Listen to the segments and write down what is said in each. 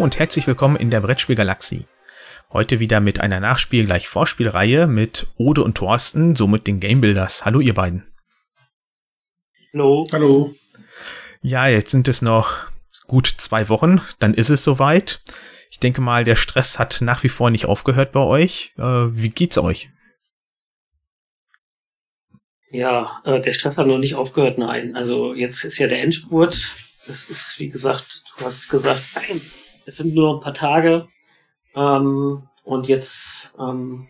Und herzlich willkommen in der Brettspielgalaxie. Heute wieder mit einer Nachspiel gleich Vorspielreihe mit Ode und Thorsten, somit den Gamebuilders. Hallo ihr beiden. Hallo. Hallo. Ja, jetzt sind es noch gut zwei Wochen, dann ist es soweit. Ich denke mal, der Stress hat nach wie vor nicht aufgehört bei euch. Äh, wie geht's euch? Ja, äh, der Stress hat noch nicht aufgehört, nein. Also jetzt ist ja der Endspurt. Es ist, wie gesagt, du hast gesagt, es sind nur ein paar Tage. Ähm, und jetzt ähm,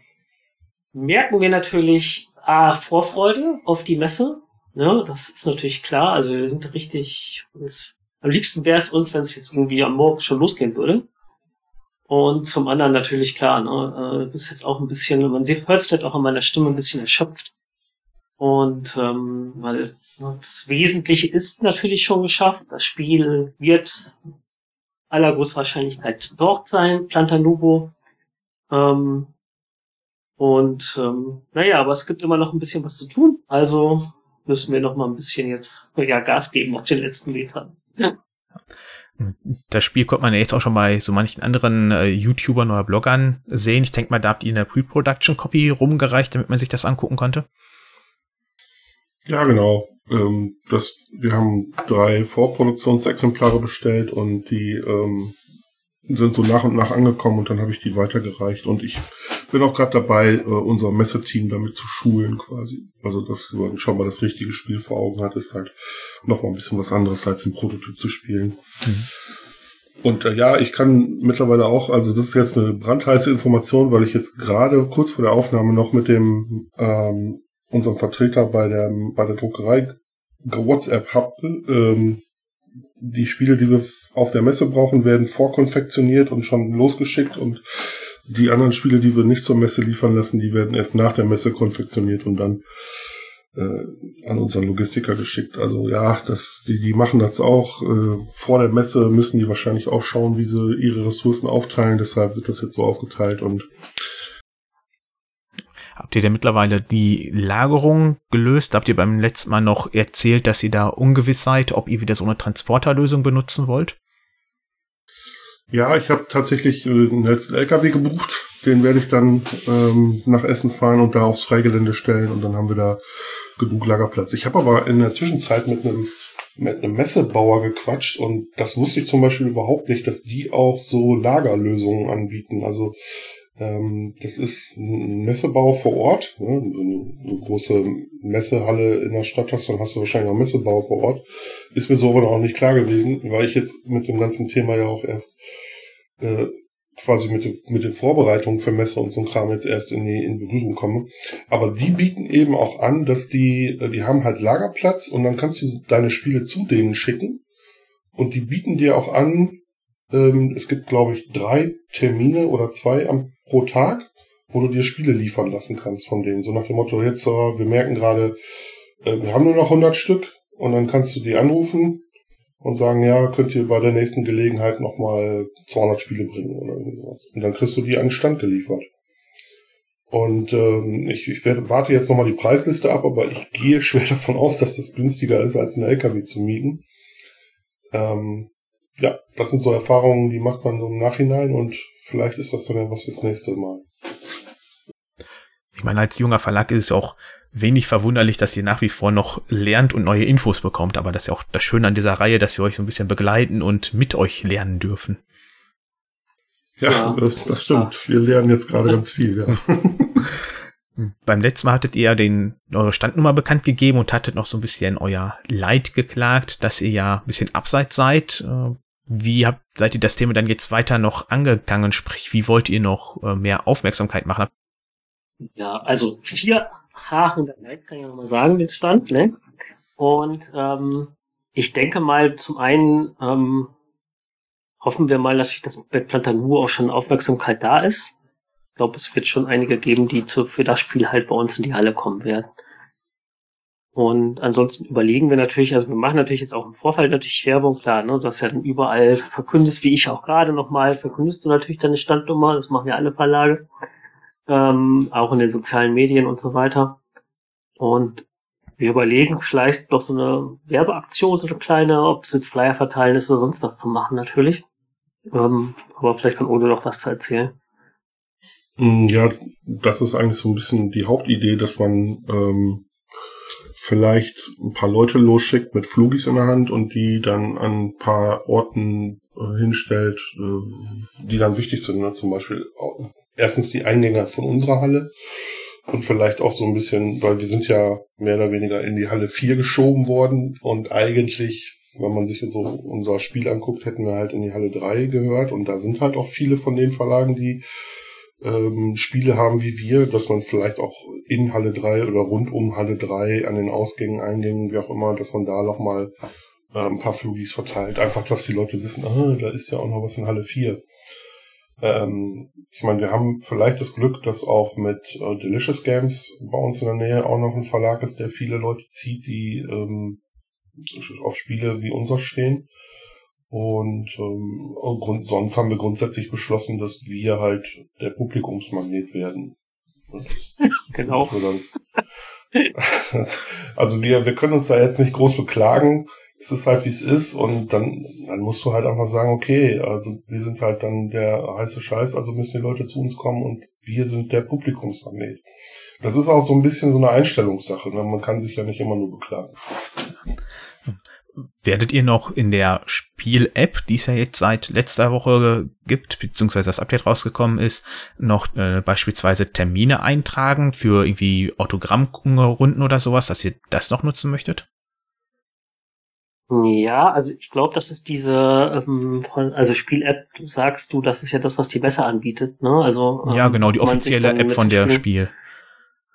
merken wir natürlich ah, Vorfreude auf die Messe. Ja, das ist natürlich klar. Also wir sind richtig. Uns, am liebsten wäre es uns, wenn es jetzt irgendwie am Morgen schon losgehen würde. Und zum anderen natürlich klar, ne, äh, bist jetzt auch ein bisschen, man hört es vielleicht auch an meiner Stimme ein bisschen erschöpft. Und ähm, weil das Wesentliche ist natürlich schon geschafft. Das Spiel wird aller Großwahrscheinlichkeit dort sein, Plantanubo. Ähm, und ähm, naja, aber es gibt immer noch ein bisschen was zu tun. Also müssen wir noch mal ein bisschen jetzt ja, Gas geben auf den letzten Metern. Ja. Das Spiel konnte man ja jetzt auch schon bei so manchen anderen äh, YouTubern oder Bloggern sehen. Ich denke mal, da habt ihr eine Pre-Production-Copy rumgereicht, damit man sich das angucken konnte. Ja, genau. Ähm, das, wir haben drei Vorproduktionsexemplare bestellt und die ähm, sind so nach und nach angekommen und dann habe ich die weitergereicht und ich bin auch gerade dabei, äh, unser Messeteam damit zu schulen quasi. Also dass man schon mal das richtige Spiel vor Augen hat, ist halt noch mal ein bisschen was anderes als im Prototyp zu spielen. Mhm. Und äh, ja, ich kann mittlerweile auch, also das ist jetzt eine brandheiße Information, weil ich jetzt gerade kurz vor der Aufnahme noch mit dem ähm, unserem Vertreter bei der bei der Druckerei WhatsApp habe, ähm, die Spiele, die wir auf der Messe brauchen, werden vorkonfektioniert und schon losgeschickt und die anderen Spiele, die wir nicht zur Messe liefern lassen, die werden erst nach der Messe konfektioniert und dann äh, an unseren Logistiker geschickt. Also ja, das, die, die machen das auch. Äh, vor der Messe müssen die wahrscheinlich auch schauen, wie sie ihre Ressourcen aufteilen. Deshalb wird das jetzt so aufgeteilt und Habt ihr denn mittlerweile die Lagerung gelöst? Habt ihr beim letzten Mal noch erzählt, dass ihr da ungewiss seid, ob ihr wieder so eine Transporterlösung benutzen wollt? Ja, ich habe tatsächlich äh, einen letzten LKW gebucht. Den werde ich dann ähm, nach Essen fahren und da aufs Freigelände stellen und dann haben wir da genug Lagerplatz. Ich habe aber in der Zwischenzeit mit einem mit einem Messebauer gequatscht und das wusste ich zum Beispiel überhaupt nicht, dass die auch so Lagerlösungen anbieten. Also das ist ein Messebau vor Ort. Ne? Wenn du eine große Messehalle in der Stadt hast, dann hast du wahrscheinlich auch Messebau vor Ort. Ist mir so aber noch nicht klar gewesen, weil ich jetzt mit dem ganzen Thema ja auch erst äh, quasi mit, mit den Vorbereitungen für Messe und so ein Kram jetzt erst in die in Berührung komme. Aber die bieten eben auch an, dass die, äh, die haben halt Lagerplatz und dann kannst du deine Spiele zu denen schicken. Und die bieten dir auch an, ähm, es gibt, glaube ich, drei Termine oder zwei am, pro Tag, wo du dir Spiele liefern lassen kannst von denen. So nach dem Motto, jetzt, äh, wir merken gerade, äh, wir haben nur noch 100 Stück und dann kannst du die anrufen und sagen, ja, könnt ihr bei der nächsten Gelegenheit nochmal 200 Spiele bringen oder irgendwas. Und dann kriegst du die an den Stand geliefert. Und ähm, ich, ich werde, warte jetzt nochmal die Preisliste ab, aber ich gehe schwer davon aus, dass das günstiger ist, als einen LKW zu mieten. Ähm, ja, das sind so Erfahrungen, die macht man so im Nachhinein und vielleicht ist das dann ja was fürs nächste Mal. Ich meine, als junger Verlag ist es auch wenig verwunderlich, dass ihr nach wie vor noch lernt und neue Infos bekommt, aber das ist ja auch das Schöne an dieser Reihe, dass wir euch so ein bisschen begleiten und mit euch lernen dürfen. Ja, ja das, das stimmt. Wir lernen jetzt gerade ganz viel, ja. Beim letzten Mal hattet ihr den, eure Standnummer bekannt gegeben und hattet noch so ein bisschen euer Leid geklagt, dass ihr ja ein bisschen abseits seid. Wie habt, seid ihr das Thema dann jetzt weiter noch angegangen? Sprich, wie wollt ihr noch äh, mehr Aufmerksamkeit machen? Ja, also vier Haaren der Neid kann ich ja nochmal sagen, den Stand, ne? Und ähm, ich denke mal, zum einen ähm, hoffen wir mal, dass das bei Plantanur auch schon Aufmerksamkeit da ist. Ich glaube, es wird schon einige geben, die zu, für das Spiel halt bei uns in die Halle kommen werden. Und ansonsten überlegen wir natürlich, also wir machen natürlich jetzt auch im Vorfeld natürlich Werbung, klar, ne, dass ja dann überall verkündest, wie ich auch gerade nochmal, verkündest du natürlich deine Standnummer, das machen ja alle Verlage, ähm, auch in den sozialen Medien und so weiter. Und wir überlegen vielleicht doch so eine Werbeaktion, so eine kleine, ob es jetzt Flyer verteilen ist oder sonst was zu machen natürlich. Ähm, aber vielleicht kann Ole noch was zu erzählen. Mm, ja, das ist eigentlich so ein bisschen die Hauptidee, dass man ähm, vielleicht ein paar Leute losschickt mit Flugis in der Hand und die dann an ein paar Orten äh, hinstellt, äh, die dann wichtig sind. Ne? Zum Beispiel erstens die Eingänge von unserer Halle und vielleicht auch so ein bisschen, weil wir sind ja mehr oder weniger in die Halle 4 geschoben worden und eigentlich, wenn man sich so unser Spiel anguckt, hätten wir halt in die Halle 3 gehört und da sind halt auch viele von den Verlagen, die ähm, Spiele haben wie wir, dass man vielleicht auch in Halle 3 oder rund um Halle 3 an den Ausgängen, Eingängen, wie auch immer, dass man da nochmal äh, ein paar Flugis verteilt. Einfach, dass die Leute wissen, ah, da ist ja auch noch was in Halle 4. Ähm, ich meine, wir haben vielleicht das Glück, dass auch mit äh, Delicious Games bei uns in der Nähe auch noch ein Verlag ist, der viele Leute zieht, die ähm, auf Spiele wie unser stehen. Und ähm, sonst haben wir grundsätzlich beschlossen, dass wir halt der Publikumsmagnet werden. Das, genau. Dann, also wir, wir können uns da jetzt nicht groß beklagen. Es ist halt wie es ist und dann, dann musst du halt einfach sagen, okay, also wir sind halt dann der heiße Scheiß, also müssen die Leute zu uns kommen und wir sind der Publikumsmagnet. Das ist auch so ein bisschen so eine Einstellungssache. Ne? Man kann sich ja nicht immer nur beklagen. Werdet ihr noch in der Spiel-App, die es ja jetzt seit letzter Woche gibt, beziehungsweise das Update rausgekommen ist, noch äh, beispielsweise Termine eintragen für irgendwie Autogrammrunden oder sowas, dass ihr das noch nutzen möchtet? Ja, also ich glaube, das ist diese, ähm, also Spiel-App, sagst du, das ist ja das, was die besser anbietet, ne? Also ähm, ja, genau, die offizielle App von der Spiel.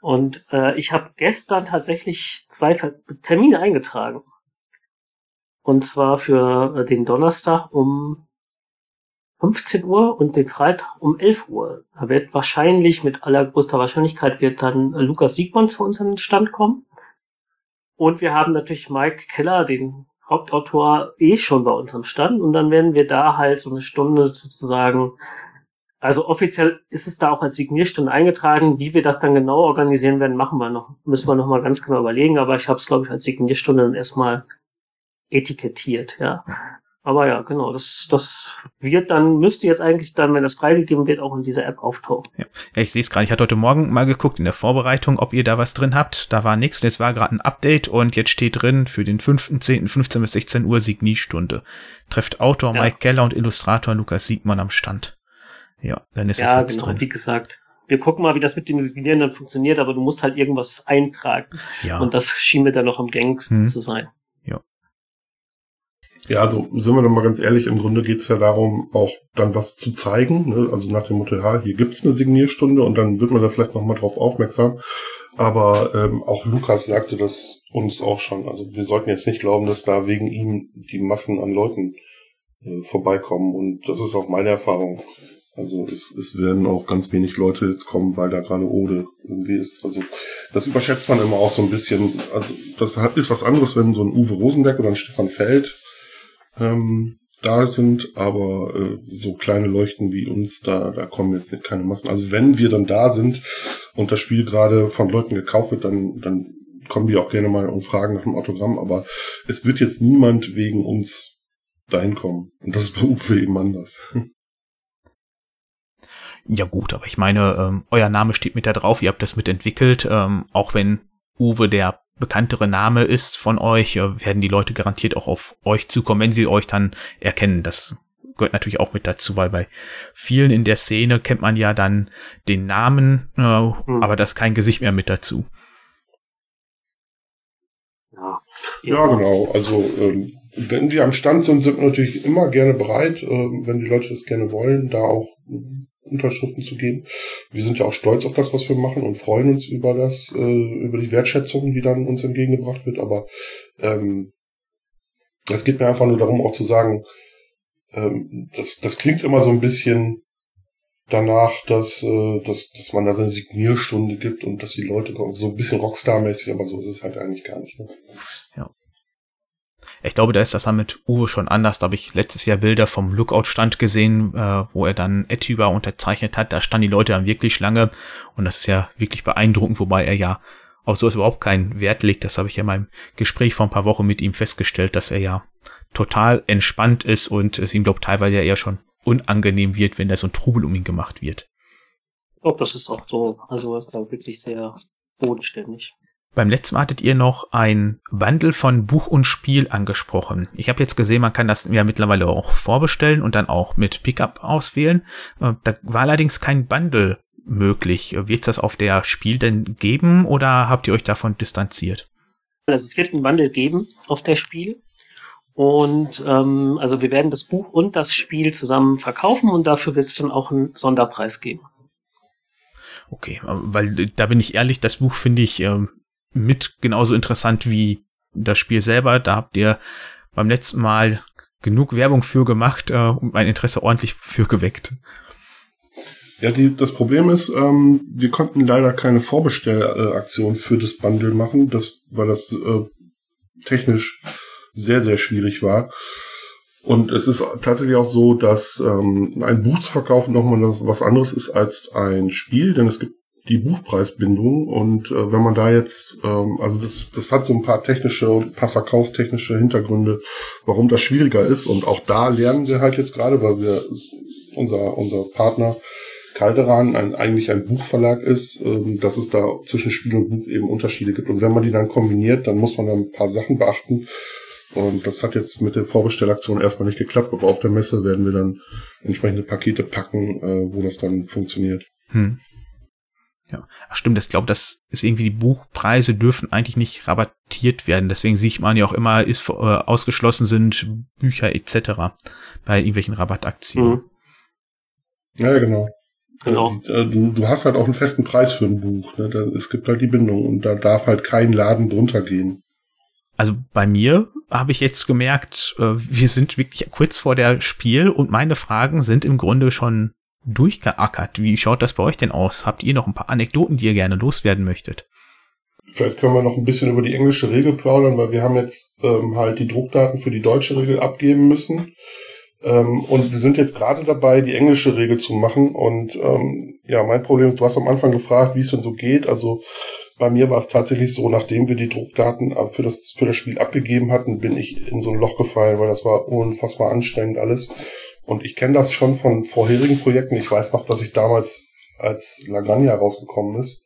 Und äh, ich habe gestern tatsächlich zwei Termine eingetragen. Und zwar für äh, den Donnerstag um 15 Uhr und den Freitag um 11 Uhr. Da wird wahrscheinlich, mit allergrößter Wahrscheinlichkeit, wird dann Lukas Siegmanns für uns an den Stand kommen. Und wir haben natürlich Mike Keller, den Hauptautor, eh schon bei uns am Stand. Und dann werden wir da halt so eine Stunde sozusagen, also offiziell ist es da auch als Signierstunde eingetragen. Wie wir das dann genau organisieren werden, machen wir noch, müssen wir noch mal ganz genau überlegen. Aber ich habe es, glaube ich, als Signierstunde dann erstmal etikettiert, ja. Aber ja, genau, das, das wird dann, müsste jetzt eigentlich dann, wenn das freigegeben wird, auch in dieser App auftauchen. Ja, ja ich sehe es gerade. Ich hatte heute Morgen mal geguckt in der Vorbereitung, ob ihr da was drin habt. Da war nichts. Es war gerade ein Update und jetzt steht drin für den 5.10. 15 bis 16 Uhr Signiestunde. Trefft Autor ja. Mike Keller und Illustrator Lukas Siegmann am Stand. Ja, dann ist ja, es jetzt genau, drin. wie gesagt. Wir gucken mal, wie das mit dem Signieren dann funktioniert, aber du musst halt irgendwas eintragen. Ja. Und das schien mir dann noch am gängigsten hm. zu sein. Ja, also sind wir doch mal ganz ehrlich, im Grunde geht's ja darum, auch dann was zu zeigen. Ne? Also nach dem Motto, ja, hier gibt's eine Signierstunde und dann wird man da vielleicht nochmal drauf aufmerksam. Aber ähm, auch Lukas sagte das uns auch schon. Also wir sollten jetzt nicht glauben, dass da wegen ihm die Massen an Leuten äh, vorbeikommen. Und das ist auch meine Erfahrung. Also es, es werden auch ganz wenig Leute jetzt kommen, weil da gerade Ode irgendwie ist. Also das überschätzt man immer auch so ein bisschen. Also das ist was anderes, wenn so ein Uwe Rosenberg oder ein Stefan Feld ähm, da sind, aber äh, so kleine Leuchten wie uns, da, da kommen jetzt keine Massen. Also wenn wir dann da sind und das Spiel gerade von Leuten gekauft wird, dann, dann kommen die auch gerne mal und fragen nach dem Autogramm, aber es wird jetzt niemand wegen uns dahin kommen. Und das ist bei Uwe eben anders. Ja gut, aber ich meine, ähm, euer Name steht mit da drauf, ihr habt das mitentwickelt, ähm, auch wenn Uwe der bekanntere Name ist von euch, äh, werden die Leute garantiert auch auf euch zukommen, wenn sie euch dann erkennen. Das gehört natürlich auch mit dazu, weil bei vielen in der Szene kennt man ja dann den Namen, äh, hm. aber das kein Gesicht mehr mit dazu. Ja, ja genau. Also ähm, wenn wir am Stand sind, sind wir natürlich immer gerne bereit, äh, wenn die Leute das gerne wollen, da auch Unterschriften zu geben. Wir sind ja auch stolz auf das, was wir machen und freuen uns über das, äh, über die Wertschätzung, die dann uns entgegengebracht wird. Aber ähm, es geht mir einfach nur darum, auch zu sagen, ähm, das, das klingt immer so ein bisschen danach, dass, äh, dass, dass man da so eine Signierstunde gibt und dass die Leute kommen, so ein bisschen Rockstar-mäßig, aber so ist es halt eigentlich gar nicht. Ne? Ja. Ich glaube, da ist das dann mit Uwe schon anders. Da habe ich letztes Jahr Bilder vom Lookout-Stand gesehen, äh, wo er dann Etuba unterzeichnet hat. Da standen die Leute dann wirklich lange und das ist ja wirklich beeindruckend, wobei er ja auf sowas überhaupt keinen Wert legt. Das habe ich ja in meinem Gespräch vor ein paar Wochen mit ihm festgestellt, dass er ja total entspannt ist und es ihm, glaube teilweise ja eher schon unangenehm wird, wenn da so ein Trubel um ihn gemacht wird. Ich glaube, das ist auch so. Also ist da wirklich sehr bodenständig. Beim letzten Mal hattet ihr noch ein Bundle von Buch und Spiel angesprochen. Ich habe jetzt gesehen, man kann das ja mittlerweile auch vorbestellen und dann auch mit Pickup auswählen. Äh, da war allerdings kein Bundle möglich. Wird es das auf der Spiel denn geben oder habt ihr euch davon distanziert? Also es wird ein Bundle geben auf der Spiel. Und ähm, also wir werden das Buch und das Spiel zusammen verkaufen und dafür wird es dann auch einen Sonderpreis geben. Okay, weil da bin ich ehrlich, das Buch finde ich ähm, mit genauso interessant wie das Spiel selber. Da habt ihr beim letzten Mal genug Werbung für gemacht äh, und mein Interesse ordentlich für geweckt. Ja, die, das Problem ist, ähm, wir konnten leider keine Vorbestellaktion für das Bundle machen, das, weil das äh, technisch sehr, sehr schwierig war. Und es ist tatsächlich auch so, dass ähm, ein Buch zu verkaufen nochmal was anderes ist als ein Spiel, denn es gibt die Buchpreisbindung und äh, wenn man da jetzt, ähm, also das, das hat so ein paar technische ein paar verkaufstechnische Hintergründe, warum das schwieriger ist und auch da lernen wir halt jetzt gerade, weil wir unser unser Partner Calderan ein, eigentlich ein Buchverlag ist, ähm, dass es da zwischen Spiel und Buch eben Unterschiede gibt. Und wenn man die dann kombiniert, dann muss man da ein paar Sachen beachten. Und das hat jetzt mit der Vorbestellaktion erstmal nicht geklappt, aber auf der Messe werden wir dann entsprechende Pakete packen, äh, wo das dann funktioniert. Hm. Ja, Ach, stimmt, das glaube, das ist irgendwie die Buchpreise dürfen eigentlich nicht rabattiert werden. Deswegen sieht man ja auch immer, ist äh, ausgeschlossen sind Bücher etc. bei irgendwelchen Rabattaktionen. Mhm. Ja, genau. Genau. Äh, du, du hast halt auch einen festen Preis für ein Buch. Ne? Da, es gibt halt die Bindung und da darf halt kein Laden drunter gehen. Also bei mir habe ich jetzt gemerkt, äh, wir sind wirklich kurz vor der Spiel und meine Fragen sind im Grunde schon durchgeackert. Wie schaut das bei euch denn aus? Habt ihr noch ein paar Anekdoten, die ihr gerne loswerden möchtet? Vielleicht können wir noch ein bisschen über die englische Regel plaudern, weil wir haben jetzt ähm, halt die Druckdaten für die deutsche Regel abgeben müssen. Ähm, und wir sind jetzt gerade dabei, die englische Regel zu machen. Und ähm, ja, mein Problem ist, du hast am Anfang gefragt, wie es denn so geht. Also bei mir war es tatsächlich so, nachdem wir die Druckdaten für das, für das Spiel abgegeben hatten, bin ich in so ein Loch gefallen, weil das war unfassbar anstrengend alles. Und ich kenne das schon von vorherigen Projekten. Ich weiß noch, dass ich damals, als Lagrangia rausgekommen ist,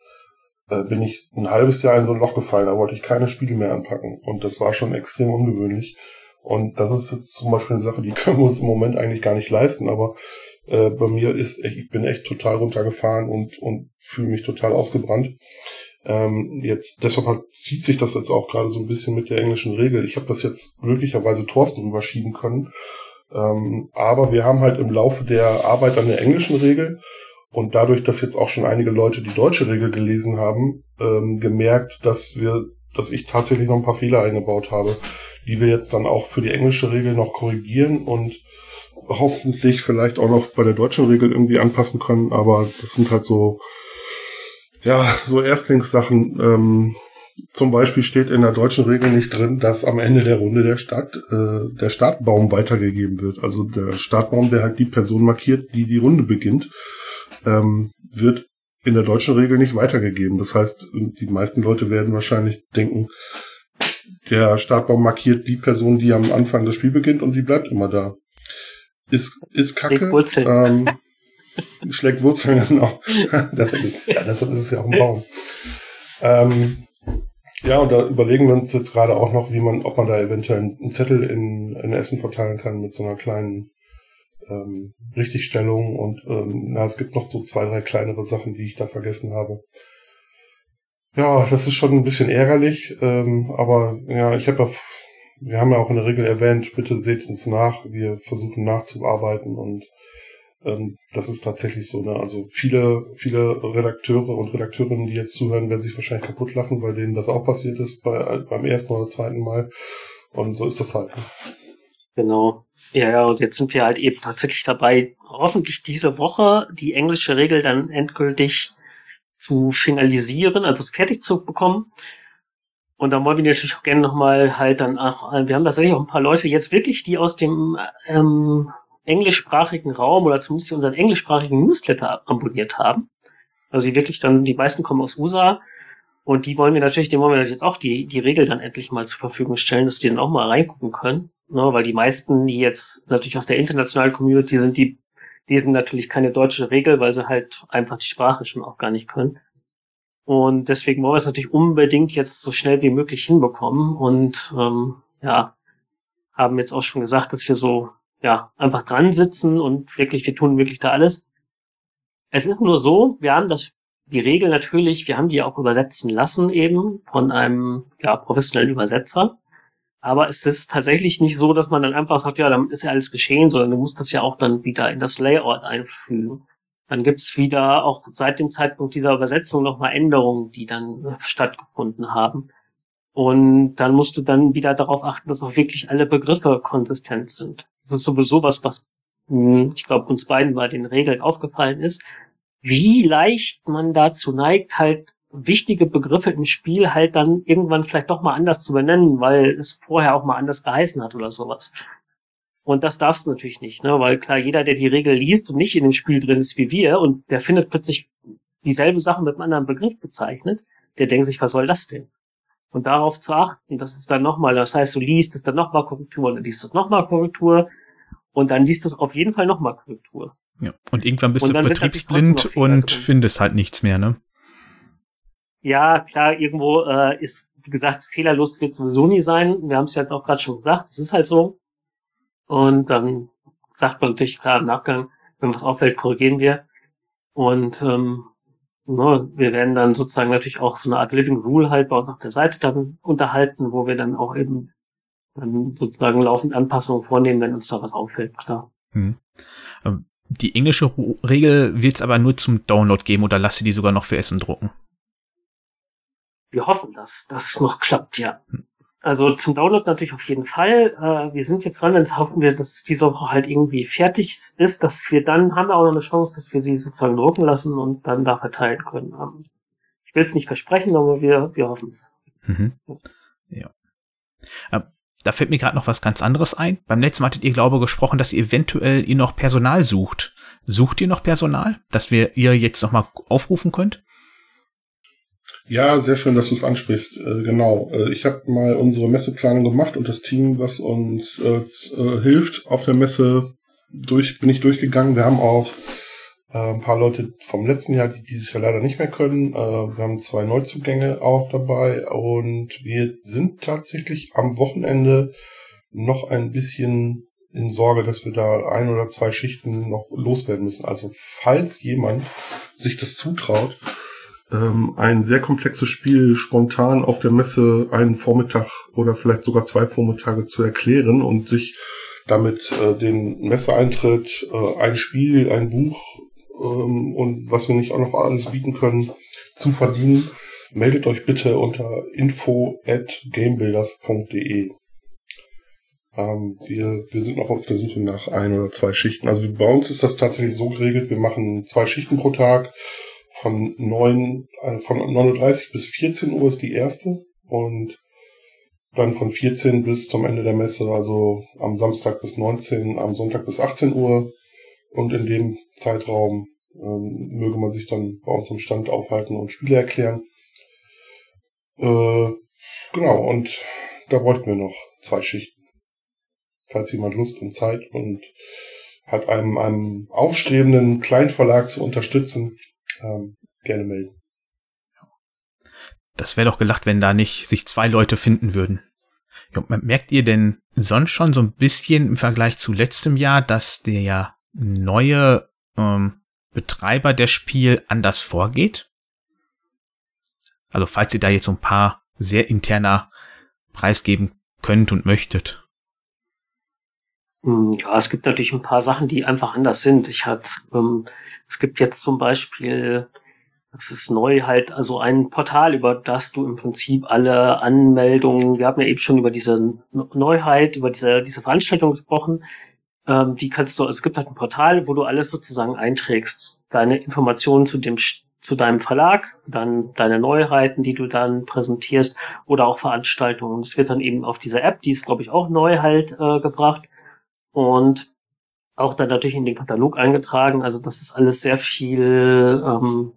äh, bin ich ein halbes Jahr in so ein Loch gefallen. Da wollte ich keine Spiele mehr anpacken. Und das war schon extrem ungewöhnlich. Und das ist jetzt zum Beispiel eine Sache, die können wir uns im Moment eigentlich gar nicht leisten, aber äh, bei mir ist, ich bin echt total runtergefahren und, und fühle mich total ausgebrannt. Ähm, jetzt, deshalb zieht sich das jetzt auch gerade so ein bisschen mit der englischen Regel. Ich habe das jetzt glücklicherweise Thorsten rüberschieben können. Ähm, aber wir haben halt im Laufe der Arbeit an der englischen Regel und dadurch, dass jetzt auch schon einige Leute die deutsche Regel gelesen haben, ähm, gemerkt, dass wir, dass ich tatsächlich noch ein paar Fehler eingebaut habe die wir jetzt dann auch für die englische Regel noch korrigieren und hoffentlich vielleicht auch noch bei der deutschen Regel irgendwie anpassen können. Aber das sind halt so, ja, so Erstlingssachen. Ähm, zum Beispiel steht in der deutschen Regel nicht drin, dass am Ende der Runde der Stadt äh, der Startbaum weitergegeben wird. Also der Startbaum, der halt die Person markiert, die die Runde beginnt, ähm, wird in der deutschen Regel nicht weitergegeben. Das heißt, die meisten Leute werden wahrscheinlich denken, der Startbaum markiert die Person, die am Anfang des Spiels beginnt und die bleibt immer da. Ist, ist kacke. Schlägt Wurzeln. Ähm, schlägt Wurzeln, genau. deshalb, ja, deshalb ist es ja auch ein Baum. Ähm, ja, und da überlegen wir uns jetzt gerade auch noch, wie man, ob man da eventuell einen Zettel in, in Essen verteilen kann mit so einer kleinen ähm, Richtigstellung und ähm, na, es gibt noch so zwei, drei kleinere Sachen, die ich da vergessen habe. Ja, das ist schon ein bisschen ärgerlich, ähm, aber ja, ich habe ja, wir haben ja auch in der Regel erwähnt, bitte seht uns nach, wir versuchen nachzuarbeiten und ähm, das ist tatsächlich so. Ne? Also viele, viele Redakteure und Redakteurinnen, die jetzt zuhören, werden sich wahrscheinlich kaputt lachen, weil denen das auch passiert ist bei, beim ersten oder zweiten Mal. Und so ist das halt. Ne? Genau. Ja, ja, und jetzt sind wir halt eben tatsächlich dabei, hoffentlich diese Woche die englische Regel dann endgültig zu finalisieren, also fertig zu bekommen. Und dann wollen wir natürlich auch gerne nochmal halt dann, ach, wir haben tatsächlich auch ein paar Leute jetzt wirklich, die aus dem ähm, englischsprachigen Raum oder zumindest unseren englischsprachigen Newsletter abonniert haben. Also die wirklich dann, die meisten kommen aus USA und die wollen wir natürlich, dem wollen wir jetzt auch die, die Regel dann endlich mal zur Verfügung stellen, dass die dann auch mal reingucken können. Ne, weil die meisten, die jetzt natürlich aus der internationalen Community sind, die lesen natürlich keine deutsche Regel, weil sie halt einfach die Sprache schon auch gar nicht können. Und deswegen wollen wir es natürlich unbedingt jetzt so schnell wie möglich hinbekommen und ähm, ja, haben jetzt auch schon gesagt, dass wir so ja einfach dran sitzen und wirklich, wir tun wirklich da alles. Es ist nur so, wir haben das die Regel natürlich, wir haben die auch übersetzen lassen eben von einem ja, professionellen Übersetzer. Aber es ist tatsächlich nicht so, dass man dann einfach sagt, ja, dann ist ja alles geschehen, sondern du musst das ja auch dann wieder in das Layout einfügen. Dann gibt's wieder auch seit dem Zeitpunkt dieser Übersetzung nochmal Änderungen, die dann stattgefunden haben. Und dann musst du dann wieder darauf achten, dass auch wirklich alle Begriffe konsistent sind. Das ist sowieso was, was hm, ich glaube, uns beiden bei den Regeln aufgefallen ist, wie leicht man dazu neigt, halt wichtige Begriffe im Spiel halt dann irgendwann vielleicht doch mal anders zu benennen, weil es vorher auch mal anders geheißen hat oder sowas. Und das darfst du natürlich nicht, ne? weil klar, jeder, der die Regel liest und nicht in dem Spiel drin ist wie wir und der findet plötzlich dieselbe Sache mit einem anderen Begriff bezeichnet, der denkt sich, was soll das denn? Und darauf zu achten, das ist dann nochmal, das heißt, du liest es dann nochmal Korrektur und dann liest es nochmal Korrektur und dann liest du es auf jeden Fall nochmal Korrektur. Ja. Und irgendwann bist und du betriebsblind und findest halt nichts mehr, ne? Ja, klar, irgendwo äh, ist, wie gesagt, fehlerlos wird sowieso nie sein. Wir haben es jetzt auch gerade schon gesagt, es ist halt so. Und dann sagt man natürlich klar im Nachgang, wenn was auffällt, korrigieren wir. Und ähm, ne, wir werden dann sozusagen natürlich auch so eine Art Living Rule halt bei uns auf der Seite dann unterhalten, wo wir dann auch eben dann sozusagen laufend Anpassungen vornehmen, wenn uns da was auffällt, klar. Hm. Die englische Regel wird es aber nur zum Download geben oder lasse die sogar noch für Essen drucken? Wir hoffen, dass das noch klappt, ja. Also zum Download natürlich auf jeden Fall. Äh, wir sind jetzt dran, jetzt hoffen wir, dass diese Woche halt irgendwie fertig ist, dass wir dann haben wir auch noch eine Chance, dass wir sie sozusagen drucken lassen und dann da verteilen können. Ähm, ich will es nicht versprechen, aber wir, wir hoffen es. Mhm. Ja. ja. Da fällt mir gerade noch was ganz anderes ein. Beim letzten Mal hattet ihr, glaube ich, gesprochen, dass ihr eventuell ihr noch Personal sucht. Sucht ihr noch Personal, dass wir ihr jetzt noch mal aufrufen könnt? Ja, sehr schön, dass du es ansprichst. Äh, genau. Äh, ich habe mal unsere Messeplanung gemacht und das Team, was uns äh, äh, hilft auf der Messe, durch, bin ich durchgegangen. Wir haben auch äh, ein paar Leute vom letzten Jahr, die dieses Jahr leider nicht mehr können. Äh, wir haben zwei Neuzugänge auch dabei und wir sind tatsächlich am Wochenende noch ein bisschen in Sorge, dass wir da ein oder zwei Schichten noch loswerden müssen. Also falls jemand sich das zutraut, ähm, ein sehr komplexes Spiel spontan auf der Messe einen Vormittag oder vielleicht sogar zwei Vormittage zu erklären und sich damit äh, den Messeeintritt, äh, ein Spiel, ein Buch ähm, und was wir nicht auch noch alles bieten können, zu verdienen, meldet euch bitte unter info at gamebuilders.de. Ähm, wir, wir sind noch auf der Suche nach ein oder zwei Schichten. Also bei uns ist das tatsächlich so geregelt, wir machen zwei Schichten pro Tag. Von neun, äh, von 9.30 bis 14 Uhr ist die erste und dann von 14 bis zum Ende der Messe, also am Samstag bis 19, am Sonntag bis 18 Uhr und in dem Zeitraum ähm, möge man sich dann bei uns im Stand aufhalten und Spiele erklären. Äh, genau, und da bräuchten wir noch zwei Schichten. Falls jemand Lust und Zeit und hat einem, einem aufstrebenden Kleinverlag zu unterstützen, ähm, gerne melden. Das wäre doch gelacht, wenn da nicht sich zwei Leute finden würden. Ja, merkt ihr denn sonst schon so ein bisschen im Vergleich zu letztem Jahr, dass der neue ähm, Betreiber der Spiel anders vorgeht? Also falls ihr da jetzt so ein paar sehr interner preisgeben könnt und möchtet. Hm, ja, es gibt natürlich ein paar Sachen, die einfach anders sind. Ich hatte, ähm, es gibt jetzt zum Beispiel, das ist neu halt, also ein Portal, über das du im Prinzip alle Anmeldungen, wir haben ja eben schon über diese Neuheit, über diese, diese Veranstaltung gesprochen, ähm, die kannst du, es gibt halt ein Portal, wo du alles sozusagen einträgst. Deine Informationen zu dem, zu deinem Verlag, dann deine Neuheiten, die du dann präsentierst oder auch Veranstaltungen. Es wird dann eben auf dieser App, die ist glaube ich auch neu halt äh, gebracht und auch dann natürlich in den Katalog eingetragen. Also das ist alles sehr viel ähm,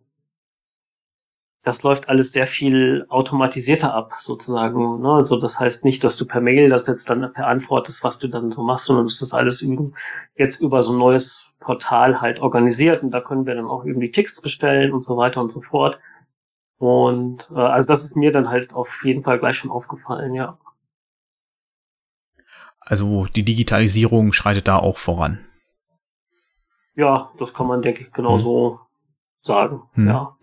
das läuft alles sehr viel automatisierter ab, sozusagen. Ne? Also das heißt nicht, dass du per Mail das jetzt dann per antwortest, was du dann so machst, sondern musst das alles üben. Jetzt über so ein neues Portal halt organisiert und da können wir dann auch irgendwie Ticks bestellen und so weiter und so fort. Und äh, also das ist mir dann halt auf jeden Fall gleich schon aufgefallen, ja. Also die Digitalisierung schreitet da auch voran. Ja, das kann man, denke ich, genauso hm. sagen, hm. ja.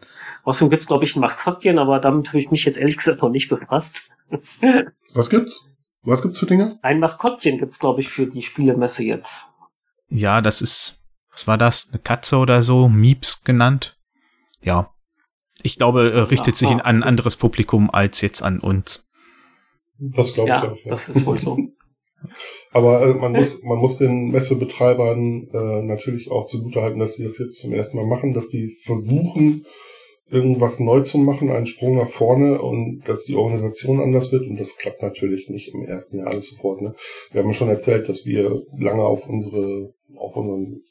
Außerdem gibt's glaube ich, ein Maskottchen, aber damit habe ich mich jetzt ehrlich gesagt noch nicht befasst. Was gibt's? Was gibt's für Dinge? Ein Maskottchen gibt's glaube ich, für die Spielemesse jetzt. Ja, das ist, was war das? Eine Katze oder so? Mieps genannt? Ja, ich glaube, äh, richtet sich an ein anderes Publikum als jetzt an uns. Das glaube ja, ich auch. Ja, das ist wohl so. Aber äh, man muss, man muss den Messebetreibern äh, natürlich auch zugutehalten, dass sie das jetzt zum ersten Mal machen, dass die versuchen, irgendwas neu zu machen, einen Sprung nach vorne und dass die Organisation anders wird und das klappt natürlich nicht im ersten Jahr alles sofort. Ne? Wir haben schon erzählt, dass wir lange auf unsere, auf unseren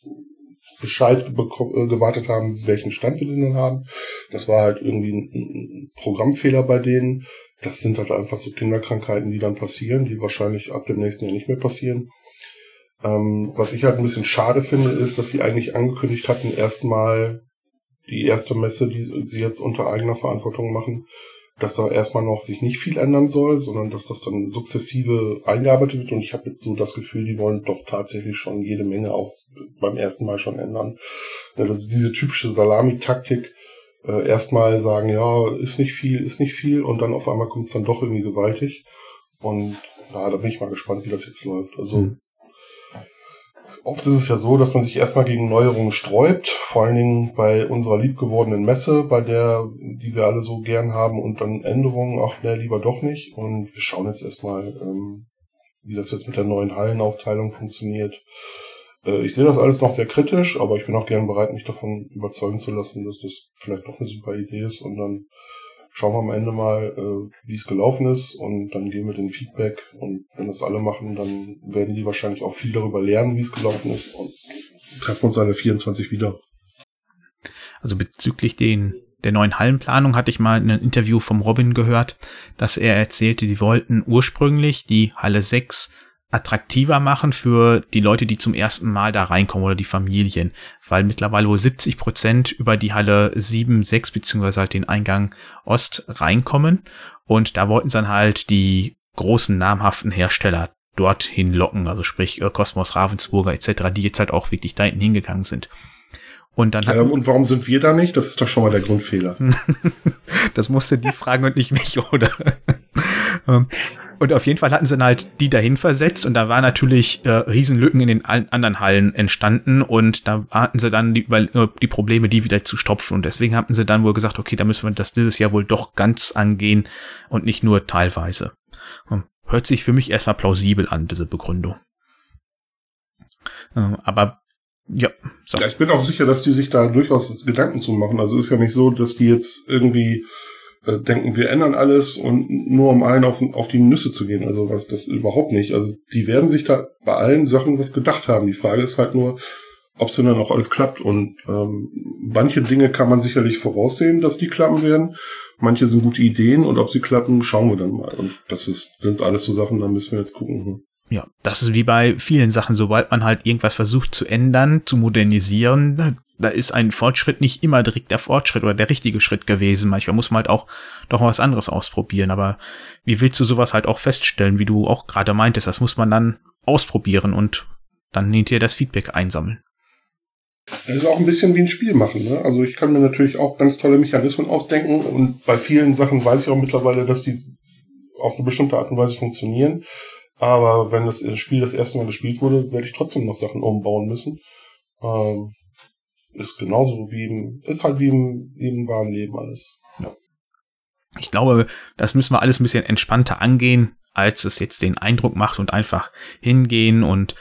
Bescheid äh, gewartet haben, welchen Stand wir denn haben. Das war halt irgendwie ein, ein Programmfehler bei denen. Das sind halt einfach so Kinderkrankheiten, die dann passieren, die wahrscheinlich ab dem nächsten Jahr nicht mehr passieren. Ähm, was ich halt ein bisschen schade finde, ist, dass sie eigentlich angekündigt hatten, erstmal die erste Messe, die sie jetzt unter eigener Verantwortung machen, dass da erstmal noch sich nicht viel ändern soll, sondern dass das dann sukzessive eingearbeitet wird. Und ich habe jetzt so das Gefühl, die wollen doch tatsächlich schon jede Menge auch beim ersten Mal schon ändern. Also diese typische Salami-Taktik, äh, erstmal sagen, ja, ist nicht viel, ist nicht viel, und dann auf einmal kommt es dann doch irgendwie gewaltig. Und ja, da bin ich mal gespannt, wie das jetzt läuft. Also mhm. Oft ist es ja so, dass man sich erstmal gegen Neuerungen sträubt, vor allen Dingen bei unserer liebgewordenen Messe, bei der, die wir alle so gern haben, und dann Änderungen, ach ne, lieber doch nicht. Und wir schauen jetzt erstmal, ähm, wie das jetzt mit der neuen Hallenaufteilung funktioniert. Äh, ich sehe das alles noch sehr kritisch, aber ich bin auch gern bereit, mich davon überzeugen zu lassen, dass das vielleicht doch eine super Idee ist und dann schauen wir am Ende mal, äh, wie es gelaufen ist und dann geben wir den Feedback und wenn das alle machen, dann werden die wahrscheinlich auch viel darüber lernen, wie es gelaufen ist und treffen uns alle 24 wieder. Also bezüglich den der neuen Hallenplanung hatte ich mal ein Interview vom Robin gehört, dass er erzählte, sie wollten ursprünglich die Halle 6 attraktiver machen für die Leute, die zum ersten Mal da reinkommen oder die Familien, weil mittlerweile wohl 70 Prozent über die Halle 7, 6 beziehungsweise halt den Eingang Ost reinkommen und da wollten sie dann halt die großen namhaften Hersteller dorthin locken, also sprich äh, Kosmos, Ravensburger etc., die jetzt halt auch wirklich da hinten hingegangen sind. Und dann ja, und warum sind wir da nicht? Das ist doch schon mal der Grundfehler. das musste die fragen und nicht mich, oder? Und auf jeden Fall hatten sie dann halt die dahin versetzt und da war natürlich äh, Riesenlücken in den anderen Hallen entstanden und da hatten sie dann die, äh, die Probleme, die wieder zu stopfen und deswegen hatten sie dann wohl gesagt, okay, da müssen wir das dieses Jahr wohl doch ganz angehen und nicht nur teilweise. Hm, hört sich für mich erstmal plausibel an, diese Begründung. Ähm, aber ja, so. ja, ich bin auch sicher, dass die sich da durchaus Gedanken zu machen. Also ist ja nicht so, dass die jetzt irgendwie äh, denken, wir ändern alles und nur um allen auf, auf die Nüsse zu gehen. Also was das überhaupt nicht. Also die werden sich da bei allen Sachen was gedacht haben. Die Frage ist halt nur, ob es denn dann auch alles klappt. Und ähm, manche Dinge kann man sicherlich voraussehen, dass die klappen werden. Manche sind gute Ideen und ob sie klappen, schauen wir dann mal. Und das ist, sind alles so Sachen, da müssen wir jetzt gucken. Hm. Ja, das ist wie bei vielen Sachen, sobald man halt irgendwas versucht zu ändern, zu modernisieren, da ist ein Fortschritt nicht immer direkt der Fortschritt oder der richtige Schritt gewesen. Manchmal muss man halt auch doch was anderes ausprobieren. Aber wie willst du sowas halt auch feststellen, wie du auch gerade meintest? Das muss man dann ausprobieren und dann hinterher das Feedback einsammeln. Das ist auch ein bisschen wie ein Spiel machen. Ne? Also ich kann mir natürlich auch ganz tolle Mechanismen ausdenken und bei vielen Sachen weiß ich auch mittlerweile, dass die auf eine bestimmte Art und Weise funktionieren. Aber wenn das Spiel das erste Mal gespielt wurde, werde ich trotzdem noch Sachen umbauen müssen. Ähm, ist genauso wie im, ist halt wie im, wie im wahren Leben alles. Ja. Ich glaube, das müssen wir alles ein bisschen entspannter angehen, als es jetzt den Eindruck macht und einfach hingehen und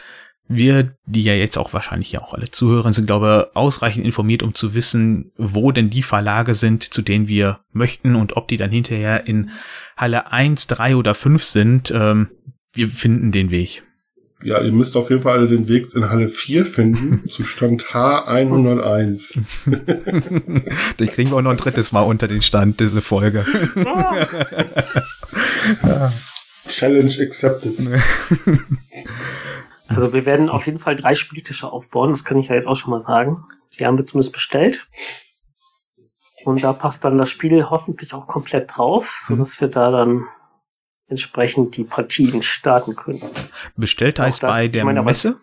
wir, die ja jetzt auch wahrscheinlich ja auch alle Zuhörer sind, glaube ausreichend informiert, um zu wissen, wo denn die Verlage sind, zu denen wir möchten und ob die dann hinterher in Halle 1, 3 oder 5 sind. Ähm, wir finden den Weg. Ja, ihr müsst auf jeden Fall alle den Weg in Halle 4 finden, zu Stand H101. den kriegen wir auch noch ein drittes Mal unter den Stand, diese Folge. Challenge accepted. Also wir werden auf jeden Fall drei Spieltische aufbauen, das kann ich ja jetzt auch schon mal sagen. Die haben wir zumindest bestellt. Und da passt dann das Spiel hoffentlich auch komplett drauf, so dass wir da dann entsprechend die Partien starten können. Bestellt heißt bei der meine, Messe?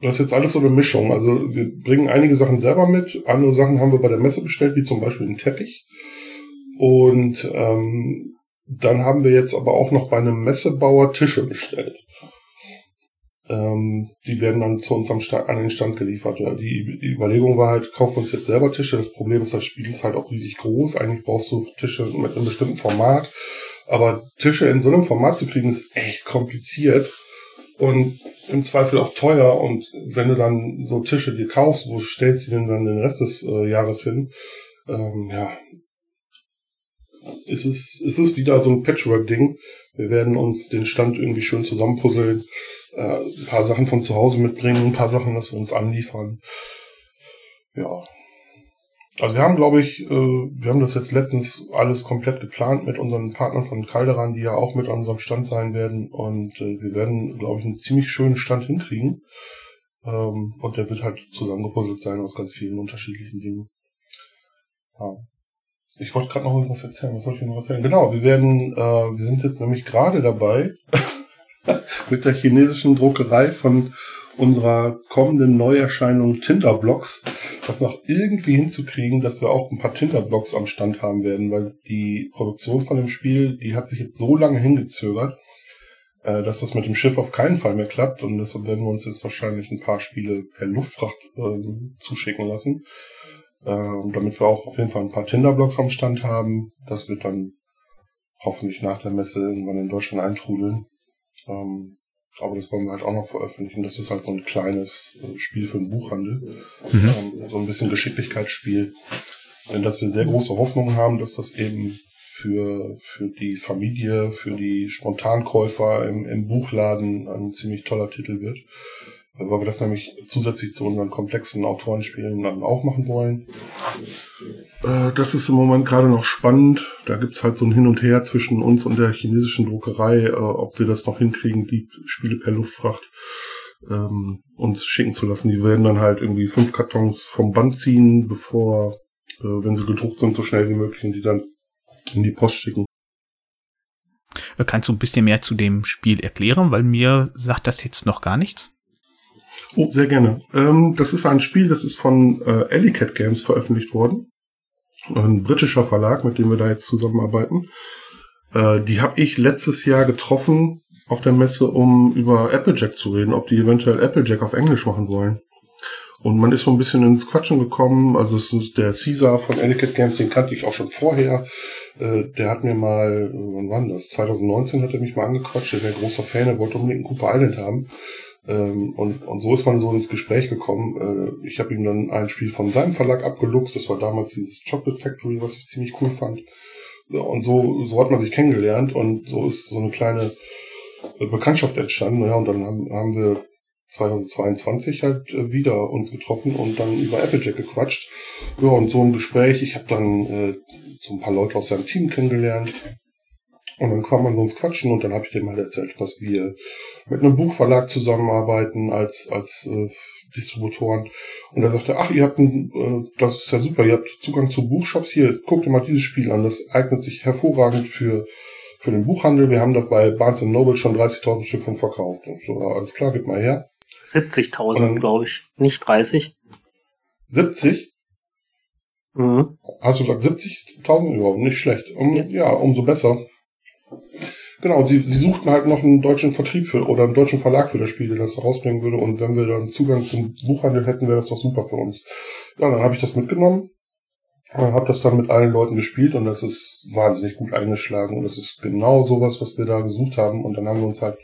Das ist jetzt alles so eine Mischung. Also wir bringen einige Sachen selber mit, andere Sachen haben wir bei der Messe bestellt, wie zum Beispiel einen Teppich. Und ähm, dann haben wir jetzt aber auch noch bei einem Messebauer Tische bestellt. Ähm, die werden dann zu uns am Stand, an den Stand geliefert. Ja, die, die Überlegung war halt, kaufen wir uns jetzt selber Tische. Das Problem ist, das Spiel ist halt auch riesig groß. Eigentlich brauchst du Tische mit einem bestimmten Format. Aber Tische in so einem Format zu kriegen, ist echt kompliziert und im Zweifel auch teuer. Und wenn du dann so Tische dir kaufst, wo stellst du denn dann den Rest des äh, Jahres hin? Ähm, ja, es ist, es ist wieder so ein Patchwork-Ding. Wir werden uns den Stand irgendwie schön zusammenpuzzeln, äh, ein paar Sachen von zu Hause mitbringen, ein paar Sachen, dass wir uns anliefern. Ja. Also wir haben, glaube ich, äh, wir haben das jetzt letztens alles komplett geplant mit unseren Partnern von Calderan, die ja auch mit an unserem Stand sein werden. Und äh, wir werden, glaube ich, einen ziemlich schönen Stand hinkriegen. Ähm, und der wird halt zusammengepuzzelt sein aus ganz vielen unterschiedlichen Dingen. Ja. Ich wollte gerade noch irgendwas erzählen. Was soll ich noch erzählen? Genau, wir werden, äh, wir sind jetzt nämlich gerade dabei, mit der chinesischen Druckerei von unserer kommenden Neuerscheinung Tinderblocks, das noch irgendwie hinzukriegen, dass wir auch ein paar Tinderblocks am Stand haben werden, weil die Produktion von dem Spiel, die hat sich jetzt so lange hingezögert, äh, dass das mit dem Schiff auf keinen Fall mehr klappt und deshalb werden wir uns jetzt wahrscheinlich ein paar Spiele per Luftfracht ähm, zuschicken lassen, äh, damit wir auch auf jeden Fall ein paar Tinderblocks am Stand haben. Das wird dann hoffentlich nach der Messe irgendwann in Deutschland eintrudeln. Ähm, aber das wollen wir halt auch noch veröffentlichen. Das ist halt so ein kleines äh, Spiel für den Buchhandel. Mhm. Ähm, so ein bisschen Geschicklichkeitsspiel. In das wir sehr große Hoffnung haben, dass das eben für, für die Familie, für die Spontankäufer im, im Buchladen ein ziemlich toller Titel wird. Weil wir das nämlich zusätzlich zu unseren komplexen Autorenspielen dann auch machen wollen. Äh, Das ist im Moment gerade noch spannend. Da gibt's halt so ein Hin und Her zwischen uns und der chinesischen Druckerei, äh, ob wir das noch hinkriegen, die Spiele per Luftfracht ähm, uns schicken zu lassen. Die werden dann halt irgendwie fünf Kartons vom Band ziehen, bevor, äh, wenn sie gedruckt sind, so schnell wie möglich und die dann in die Post schicken. Kannst du ein bisschen mehr zu dem Spiel erklären, weil mir sagt das jetzt noch gar nichts. Oh, sehr gerne. Ähm, das ist ein Spiel, das ist von äh, Ellicat Games veröffentlicht worden. Ein britischer Verlag, mit dem wir da jetzt zusammenarbeiten. Äh, die habe ich letztes Jahr getroffen auf der Messe, um über Applejack zu reden, ob die eventuell Applejack auf Englisch machen wollen. Und man ist so ein bisschen ins Quatschen gekommen. Also es ist der Caesar von Ellicat Games, den kannte ich auch schon vorher. Äh, der hat mir mal, äh, wann war das? 2019 hat er mich mal angequatscht. Der wäre großer Fan, er wollte unbedingt einen Cooper Island haben. Ähm, und, und so ist man so ins Gespräch gekommen. Äh, ich habe ihm dann ein Spiel von seinem Verlag abgeluchst. Das war damals dieses Chocolate Factory, was ich ziemlich cool fand. Und so, so hat man sich kennengelernt und so ist so eine kleine äh, Bekanntschaft entstanden. Ja, und dann haben, haben wir 2022 halt äh, wieder uns getroffen und dann über Applejack gequatscht. Ja, und so ein Gespräch. Ich habe dann äh, so ein paar Leute aus seinem Team kennengelernt. Und dann kam man so ins Quatschen und dann habe ich dem halt erzählt, was wir mit einem Buchverlag zusammenarbeiten als, als äh, Distributoren. Und er sagte, ach, ihr habt ein, äh, das ist ja super, ihr habt Zugang zu Buchshops. Hier, guckt dir mal dieses Spiel an. Das eignet sich hervorragend für, für den Buchhandel. Wir haben da bei Barnes Noble schon 30.000 Stück von verkauft. Und so, alles klar, gib mal her. 70.000, Ähm, glaube ich. Nicht 30. 70? Mhm. Hast du gesagt 70.000? Ja, nicht schlecht. Um, Ja. ja. umso besser. Genau, sie, sie suchten halt noch einen deutschen Vertrieb für oder einen deutschen Verlag für das Spiel, der das rausbringen würde. Und wenn wir dann Zugang zum Buchhandel hätten, wäre das doch super für uns. Ja, dann habe ich das mitgenommen, habe das dann mit allen Leuten gespielt und das ist wahnsinnig gut eingeschlagen. Und das ist genau sowas, was wir da gesucht haben. Und dann haben wir uns halt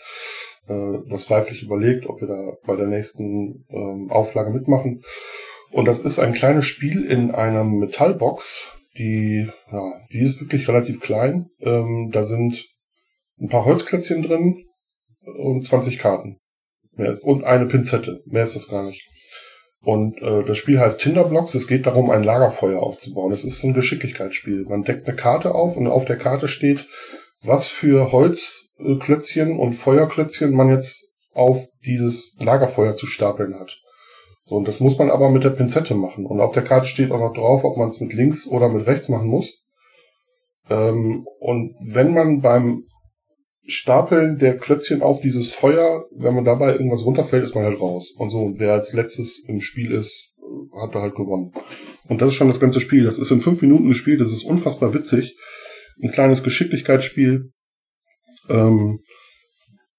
äh, das reiflich überlegt, ob wir da bei der nächsten ähm, Auflage mitmachen. Und das ist ein kleines Spiel in einer Metallbox, die, ja, die ist wirklich relativ klein. Ähm, da sind ein paar Holzklötzchen drin und 20 Karten. Mehr und eine Pinzette. Mehr ist das gar nicht. Und äh, das Spiel heißt Tinderblocks. Es geht darum, ein Lagerfeuer aufzubauen. Es ist ein Geschicklichkeitsspiel. Man deckt eine Karte auf und auf der Karte steht, was für Holzklötzchen und Feuerklötzchen man jetzt auf dieses Lagerfeuer zu stapeln hat. So, und das muss man aber mit der Pinzette machen. Und auf der Karte steht auch noch drauf, ob man es mit links oder mit rechts machen muss. Ähm, und wenn man beim Stapeln der Klötzchen auf dieses Feuer, wenn man dabei irgendwas runterfällt, ist man halt raus. Und so, wer als letztes im Spiel ist, hat da halt gewonnen. Und das ist schon das ganze Spiel. Das ist in fünf Minuten gespielt, das ist unfassbar witzig. Ein kleines Geschicklichkeitsspiel. Ähm,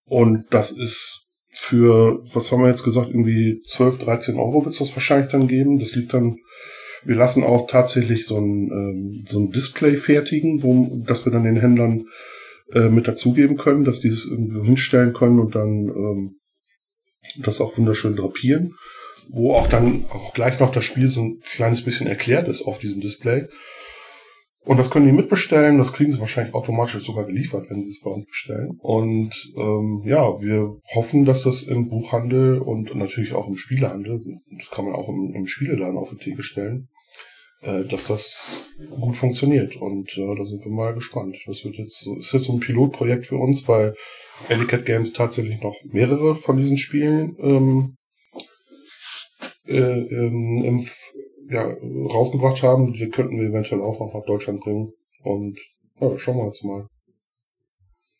und das ist für, was haben wir jetzt gesagt, irgendwie 12, 13 Euro wird es das wahrscheinlich dann geben. Das liegt dann, wir lassen auch tatsächlich so ein, ähm, so ein Display fertigen, wo, dass wir dann den Händlern äh, mit dazugeben können, dass die es irgendwo hinstellen können und dann ähm, das auch wunderschön drapieren, wo auch dann auch gleich noch das Spiel so ein kleines bisschen erklärt ist auf diesem Display. Und das können die mitbestellen, das kriegen sie wahrscheinlich automatisch sogar geliefert, wenn sie es bei uns bestellen. Und ähm, ja, wir hoffen, dass das im Buchhandel und natürlich auch im Spielehandel, das kann man auch im, im Spieleladen auf die Theke stellen, äh, dass das gut funktioniert. Und äh, da sind wir mal gespannt. Das wird jetzt ist jetzt so ein Pilotprojekt für uns, weil Ellicat Games tatsächlich noch mehrere von diesen Spielen ähm, äh, ähm, im, ja, rausgebracht haben. Die könnten wir eventuell auch noch nach Deutschland bringen. Und ja, schauen wir jetzt mal.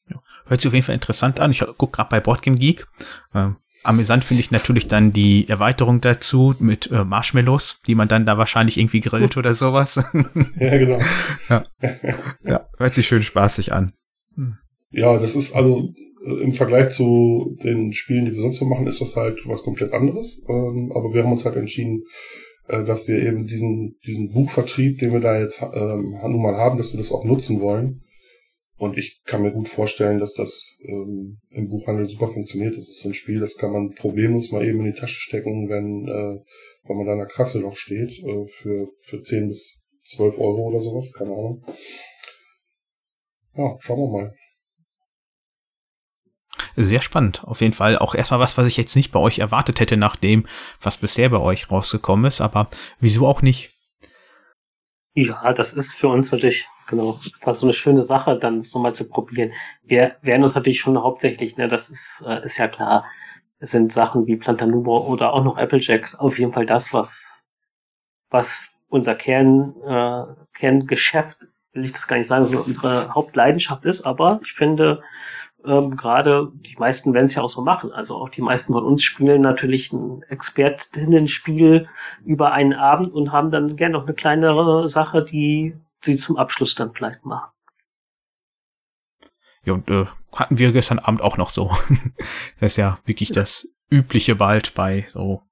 Ja, hört sich auf jeden Fall interessant an. Ich gucke gerade bei Boardgame Geek. Ähm, amüsant finde ich natürlich dann die Erweiterung dazu mit äh, Marshmallows, die man dann da wahrscheinlich irgendwie grillt oder sowas. ja, genau. ja. ja, hört sich schön spaßig an. Hm. Ja, das ist also äh, im Vergleich zu den Spielen, die wir sonst so machen, ist das halt was komplett anderes. Ähm, aber wir haben uns halt entschieden, äh, dass wir eben diesen, diesen Buchvertrieb, den wir da jetzt ähm, nun mal haben, dass wir das auch nutzen wollen. Und ich kann mir gut vorstellen, dass das ähm, im Buchhandel super funktioniert. Das ist ein Spiel, das kann man problemlos mal eben in die Tasche stecken, wenn, äh, wenn man da in der Kasse noch steht, äh, für, für 10 bis 12 Euro oder sowas, keine Ahnung. Ja, schauen wir mal. Sehr spannend, auf jeden Fall. Auch erstmal was, was ich jetzt nicht bei euch erwartet hätte, nach dem, was bisher bei euch rausgekommen ist, aber wieso auch nicht? Ja, das ist für uns natürlich genau fast so eine schöne Sache, dann so mal zu probieren. Wir werden uns natürlich schon hauptsächlich, ne, das ist äh, ist ja klar, es sind Sachen wie Plantanubo oder auch noch Applejacks auf jeden Fall das, was was unser Kern äh, Kerngeschäft will ich das gar nicht sagen, so unsere Hauptleidenschaft ist, aber ich finde ähm, gerade die meisten werden es ja auch so machen. Also auch die meisten von uns spielen natürlich ein Expertinnen-Spiel über einen Abend und haben dann gerne noch eine kleinere Sache, die sie zum Abschluss dann vielleicht machen. Ja, und äh, hatten wir gestern Abend auch noch so. das ist ja wirklich das Übliche bald bei so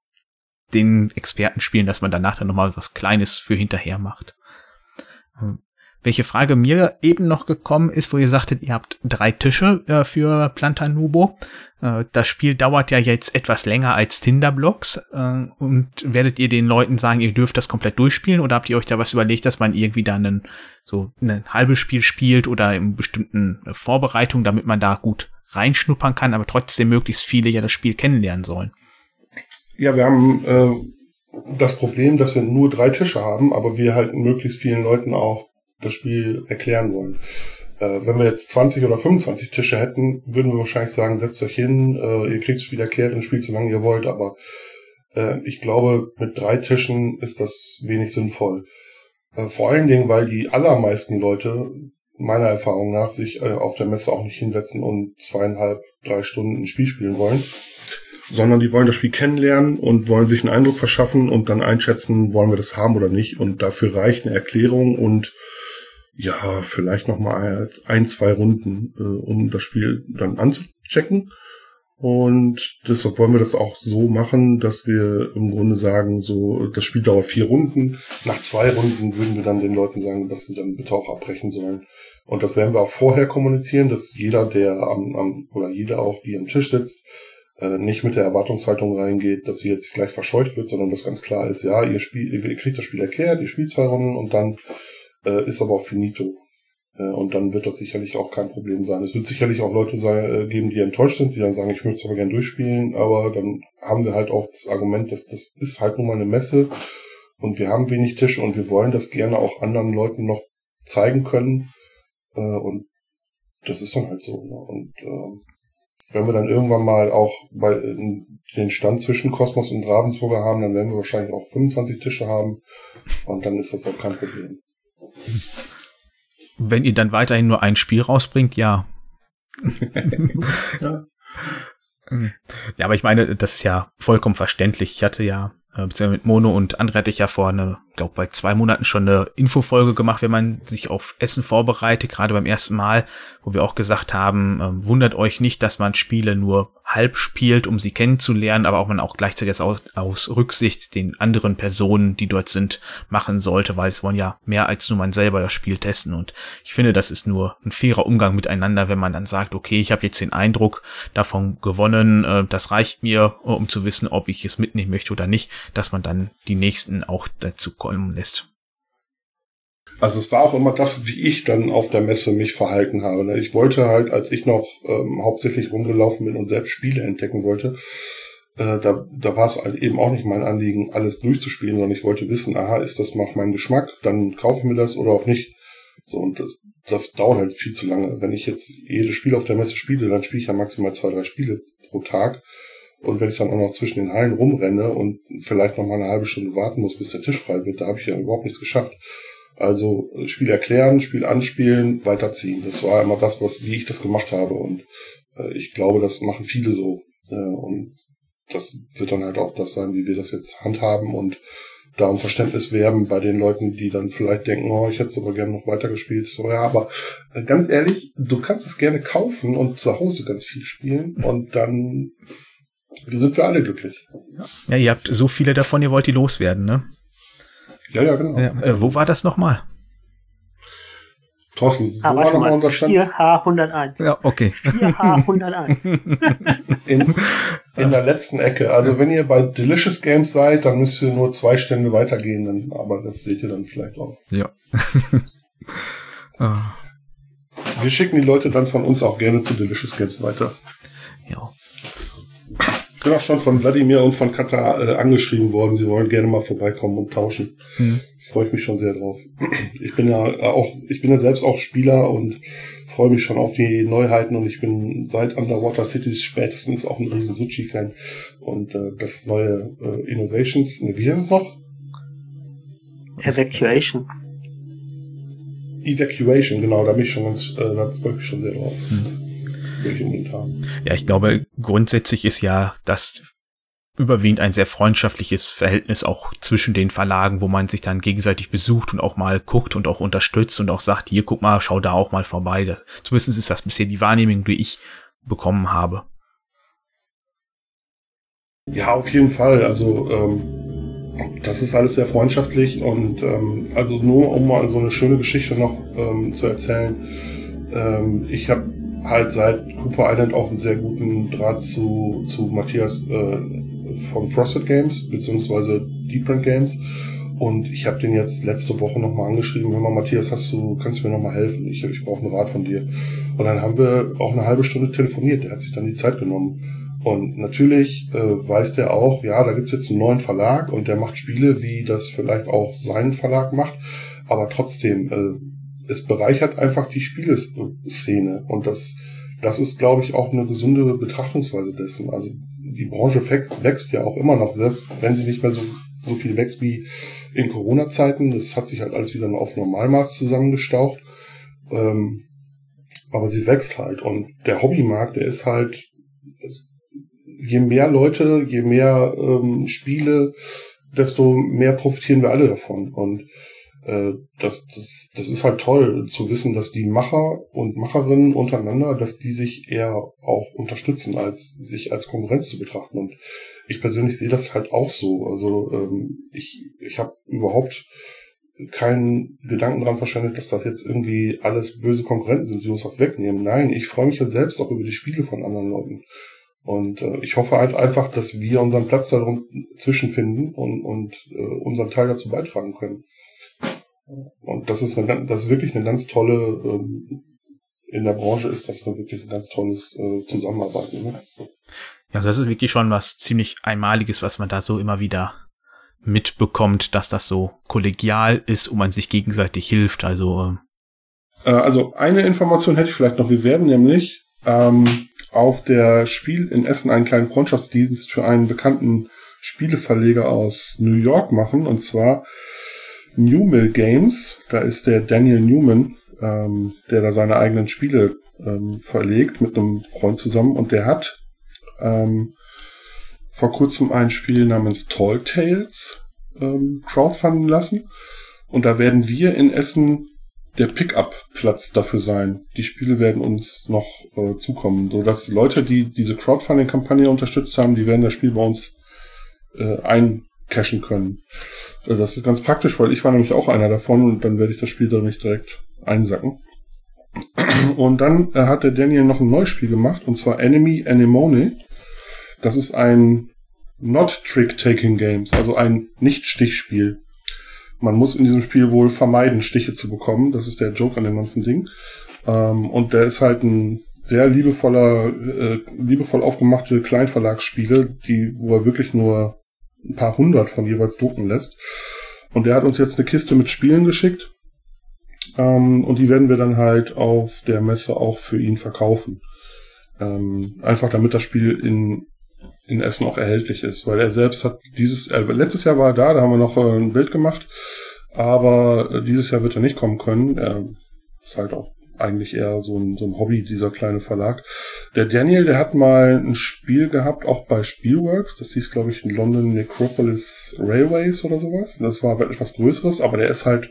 den Expertenspielen, dass man danach dann nochmal was Kleines für hinterher macht. Ähm, welche Frage mir eben noch gekommen ist, wo ihr sagtet, ihr habt drei Tische äh, für Plantanubo. Äh, das Spiel dauert ja jetzt etwas länger als Tinderblocks. Äh, und werdet ihr den Leuten sagen, ihr dürft das komplett durchspielen oder habt ihr euch da was überlegt, dass man irgendwie da einen, so ein halbes Spiel spielt oder in bestimmten äh, Vorbereitungen, damit man da gut reinschnuppern kann, aber trotzdem möglichst viele ja das Spiel kennenlernen sollen? Ja, wir haben äh, das Problem, dass wir nur drei Tische haben, aber wir halt möglichst vielen Leuten auch das Spiel erklären wollen. Äh, wenn wir jetzt 20 oder 25 Tische hätten, würden wir wahrscheinlich sagen, setzt euch hin, äh, ihr kriegt das Spiel erklärt und spielt so lange ihr wollt, aber äh, ich glaube, mit drei Tischen ist das wenig sinnvoll. Äh, vor allen Dingen, weil die allermeisten Leute meiner Erfahrung nach sich äh, auf der Messe auch nicht hinsetzen und zweieinhalb, drei Stunden ein Spiel spielen wollen, sondern die wollen das Spiel kennenlernen und wollen sich einen Eindruck verschaffen und dann einschätzen, wollen wir das haben oder nicht. Und dafür reicht eine Erklärung und ja, vielleicht noch mal ein, zwei Runden, äh, um das Spiel dann anzuchecken. Und deshalb wollen wir das auch so machen, dass wir im Grunde sagen, so, das Spiel dauert vier Runden. Nach zwei Runden würden wir dann den Leuten sagen, dass sie dann bitte auch abbrechen sollen. Und das werden wir auch vorher kommunizieren, dass jeder, der am, am oder jeder auch, die am Tisch sitzt, äh, nicht mit der Erwartungshaltung reingeht, dass sie jetzt gleich verscheucht wird, sondern dass ganz klar ist, ja, ihr Spiel, ihr kriegt das Spiel erklärt, ihr spielt zwei Runden und dann äh, ist aber auch finito. Äh, und dann wird das sicherlich auch kein Problem sein. Es wird sicherlich auch Leute sein, äh, geben, die enttäuscht sind, die dann sagen, ich möchte es aber gerne durchspielen, aber dann haben wir halt auch das Argument, dass das ist halt nun mal eine Messe und wir haben wenig Tische und wir wollen das gerne auch anderen Leuten noch zeigen können. Äh, und das ist dann halt so. Ne? Und äh, wenn wir dann irgendwann mal auch bei den Stand zwischen Kosmos und Ravensburger haben, dann werden wir wahrscheinlich auch 25 Tische haben und dann ist das auch kein Problem. Wenn ihr dann weiterhin nur ein Spiel rausbringt, ja. ja. Ja, aber ich meine, das ist ja vollkommen verständlich. Ich hatte ja äh, mit Mono und Andre hatte ich ja vor eine, glaube bei zwei Monaten schon eine Infofolge gemacht, wenn man sich auf Essen vorbereitet, gerade beim ersten Mal, wo wir auch gesagt haben, äh, wundert euch nicht, dass man Spiele nur halb spielt, um sie kennenzulernen, aber auch man auch gleichzeitig aus, aus Rücksicht den anderen Personen, die dort sind, machen sollte, weil es wollen ja mehr als nur man selber das Spiel testen. Und ich finde, das ist nur ein fairer Umgang miteinander, wenn man dann sagt, okay, ich habe jetzt den Eindruck davon gewonnen, äh, das reicht mir, um zu wissen, ob ich es mitnehmen möchte oder nicht, dass man dann die nächsten auch dazu kommen lässt. Also es war auch immer das, wie ich dann auf der Messe mich verhalten habe. Ne? Ich wollte halt, als ich noch ähm, hauptsächlich rumgelaufen bin und selbst Spiele entdecken wollte, äh, da, da war es halt eben auch nicht mein Anliegen, alles durchzuspielen, sondern ich wollte wissen, aha, ist das nach meinem Geschmack, dann kaufe ich mir das oder auch nicht. So, und das, das dauert halt viel zu lange. Wenn ich jetzt jedes Spiel auf der Messe spiele, dann spiele ich ja maximal zwei, drei Spiele pro Tag. Und wenn ich dann auch noch zwischen den Hallen rumrenne und vielleicht noch mal eine halbe Stunde warten muss, bis der Tisch frei wird, da habe ich ja überhaupt nichts geschafft. Also Spiel erklären, Spiel anspielen, weiterziehen. Das war immer das, was wie ich das gemacht habe. Und äh, ich glaube, das machen viele so. Äh, und das wird dann halt auch das sein, wie wir das jetzt handhaben und da um Verständnis werben bei den Leuten, die dann vielleicht denken, oh, ich hätte es aber gerne noch weitergespielt. So, ja, aber äh, ganz ehrlich, du kannst es gerne kaufen und zu Hause ganz viel spielen und dann sind wir alle glücklich. Ja, ihr habt so viele davon, ihr wollt die loswerden, ne? Ja, ja, genau. Ja, äh, wo war das nochmal? Thorsten, wo ah, war nochmal unser Stand? 4H101. Ja, okay. 4H101. in, in der letzten Ecke. Also wenn ihr bei Delicious Games seid, dann müsst ihr nur zwei Stände weitergehen, dann, aber das seht ihr dann vielleicht auch. Ja. ah. Wir schicken die Leute dann von uns auch gerne zu Delicious Games weiter. Ja. Ich bin auch schon von Wladimir und von Katar äh, angeschrieben worden, sie wollen gerne mal vorbeikommen und tauschen. Hm. Freue ich mich schon sehr drauf. Ich bin ja auch, ich bin ja selbst auch Spieler und freue mich schon auf die Neuheiten und ich bin seit Underwater Cities spätestens auch ein riesen Sushi-Fan. Und äh, das neue äh, Innovations, ne, wie heißt es noch? Evacuation. Evacuation, genau, da bin ich schon ganz, äh, da freue ich mich schon sehr drauf. Hm unbedingt haben. Ja, ich glaube, grundsätzlich ist ja das überwiegend ein sehr freundschaftliches Verhältnis auch zwischen den Verlagen, wo man sich dann gegenseitig besucht und auch mal guckt und auch unterstützt und auch sagt, hier guck mal, schau da auch mal vorbei. Das, zumindest ist das bisher die Wahrnehmung, die ich bekommen habe. Ja, auf jeden Fall. Also ähm, das ist alles sehr freundschaftlich und ähm, also nur um mal so eine schöne Geschichte noch ähm, zu erzählen. Ähm, ich habe halt seit Cooper Island auch einen sehr guten Draht zu, zu Matthias äh, von Frosted Games, beziehungsweise Deep Brand Games. Und ich habe den jetzt letzte Woche nochmal angeschrieben, hör mal, Matthias, hast du, kannst du mir nochmal helfen? Ich, ich brauche einen Rat von dir. Und dann haben wir auch eine halbe Stunde telefoniert. Der hat sich dann die Zeit genommen. Und natürlich äh, weiß der auch, ja, da gibt's jetzt einen neuen Verlag und der macht Spiele, wie das vielleicht auch sein Verlag macht. Aber trotzdem, äh, es bereichert einfach die Spieleszene und das, das ist, glaube ich, auch eine gesunde Betrachtungsweise dessen. Also die Branche wächst, wächst ja auch immer noch, selbst wenn sie nicht mehr so, so viel wächst wie in Corona-Zeiten. Das hat sich halt alles wieder auf Normalmaß zusammengestaucht. Ähm, aber sie wächst halt und der Hobbymarkt, der ist halt, je mehr Leute, je mehr ähm, Spiele, desto mehr profitieren wir alle davon. Und äh, das, das, das ist halt toll zu wissen, dass die Macher und Macherinnen untereinander, dass die sich eher auch unterstützen, als sich als Konkurrenz zu betrachten. Und ich persönlich sehe das halt auch so. Also ähm, ich, ich habe überhaupt keinen Gedanken daran verschwendet, dass das jetzt irgendwie alles böse Konkurrenten sind, die uns was wegnehmen. Nein, ich freue mich ja selbst auch über die Spiele von anderen Leuten. Und äh, ich hoffe halt einfach, dass wir unseren Platz da zwischenfinden und, und äh, unseren Teil dazu beitragen können. Und das ist, eine, das ist wirklich eine ganz tolle, ähm, in der Branche ist das wirklich ein ganz tolles äh, Zusammenarbeiten. Ne? Ja, das ist wirklich schon was ziemlich Einmaliges, was man da so immer wieder mitbekommt, dass das so kollegial ist und man sich gegenseitig hilft. Also, äh, äh also eine Information hätte ich vielleicht noch. Wir werden nämlich ähm, auf der Spiel in Essen einen kleinen Freundschaftsdienst für einen bekannten Spieleverleger aus New York machen, und zwar Newmill Games. Da ist der Daniel Newman, ähm, der da seine eigenen Spiele ähm, verlegt mit einem Freund zusammen und der hat ähm, vor kurzem ein Spiel namens Tall Tales ähm, crowdfunden lassen und da werden wir in Essen der Pickup-Platz dafür sein. Die Spiele werden uns noch äh, zukommen, so dass Leute, die diese Crowdfunding-Kampagne unterstützt haben, die werden das Spiel bei uns äh, eincashen können. Äh, das ist ganz praktisch, weil ich war nämlich auch einer davon und dann werde ich das Spiel da nicht direkt einsacken. Und dann äh, hat der Daniel noch ein neues Spiel gemacht, und zwar Enemy Anemone. Das ist ein Not Trick-Taking Games, also ein Nicht-Stichspiel. Man muss in diesem Spiel wohl vermeiden, Stiche zu bekommen. Das ist der Joke an dem ganzen Ding. Ähm, und der ist halt ein sehr liebevoller, äh, liebevoll aufgemachte Kleinverlagsspiele, die, wo er wirklich nur ein paar hundert von jeweils drucken lässt. Und der hat uns jetzt eine Kiste mit Spielen geschickt. Ähm, und die werden wir dann halt auf der Messe auch für ihn verkaufen. Ähm, einfach damit das Spiel in, in Essen auch erhältlich ist, weil er selbst hat dieses, äh, letztes Jahr war er da, da haben wir noch äh, ein Bild gemacht, aber äh, dieses Jahr wird er nicht kommen können. Er ist halt auch eigentlich eher so ein, so ein Hobby, dieser kleine Verlag. Der Daniel, der hat mal ein Spiel gehabt, auch bei Spielworks. Das hieß, glaube ich, in London Necropolis Railways oder sowas. Das war etwas Größeres, aber der ist halt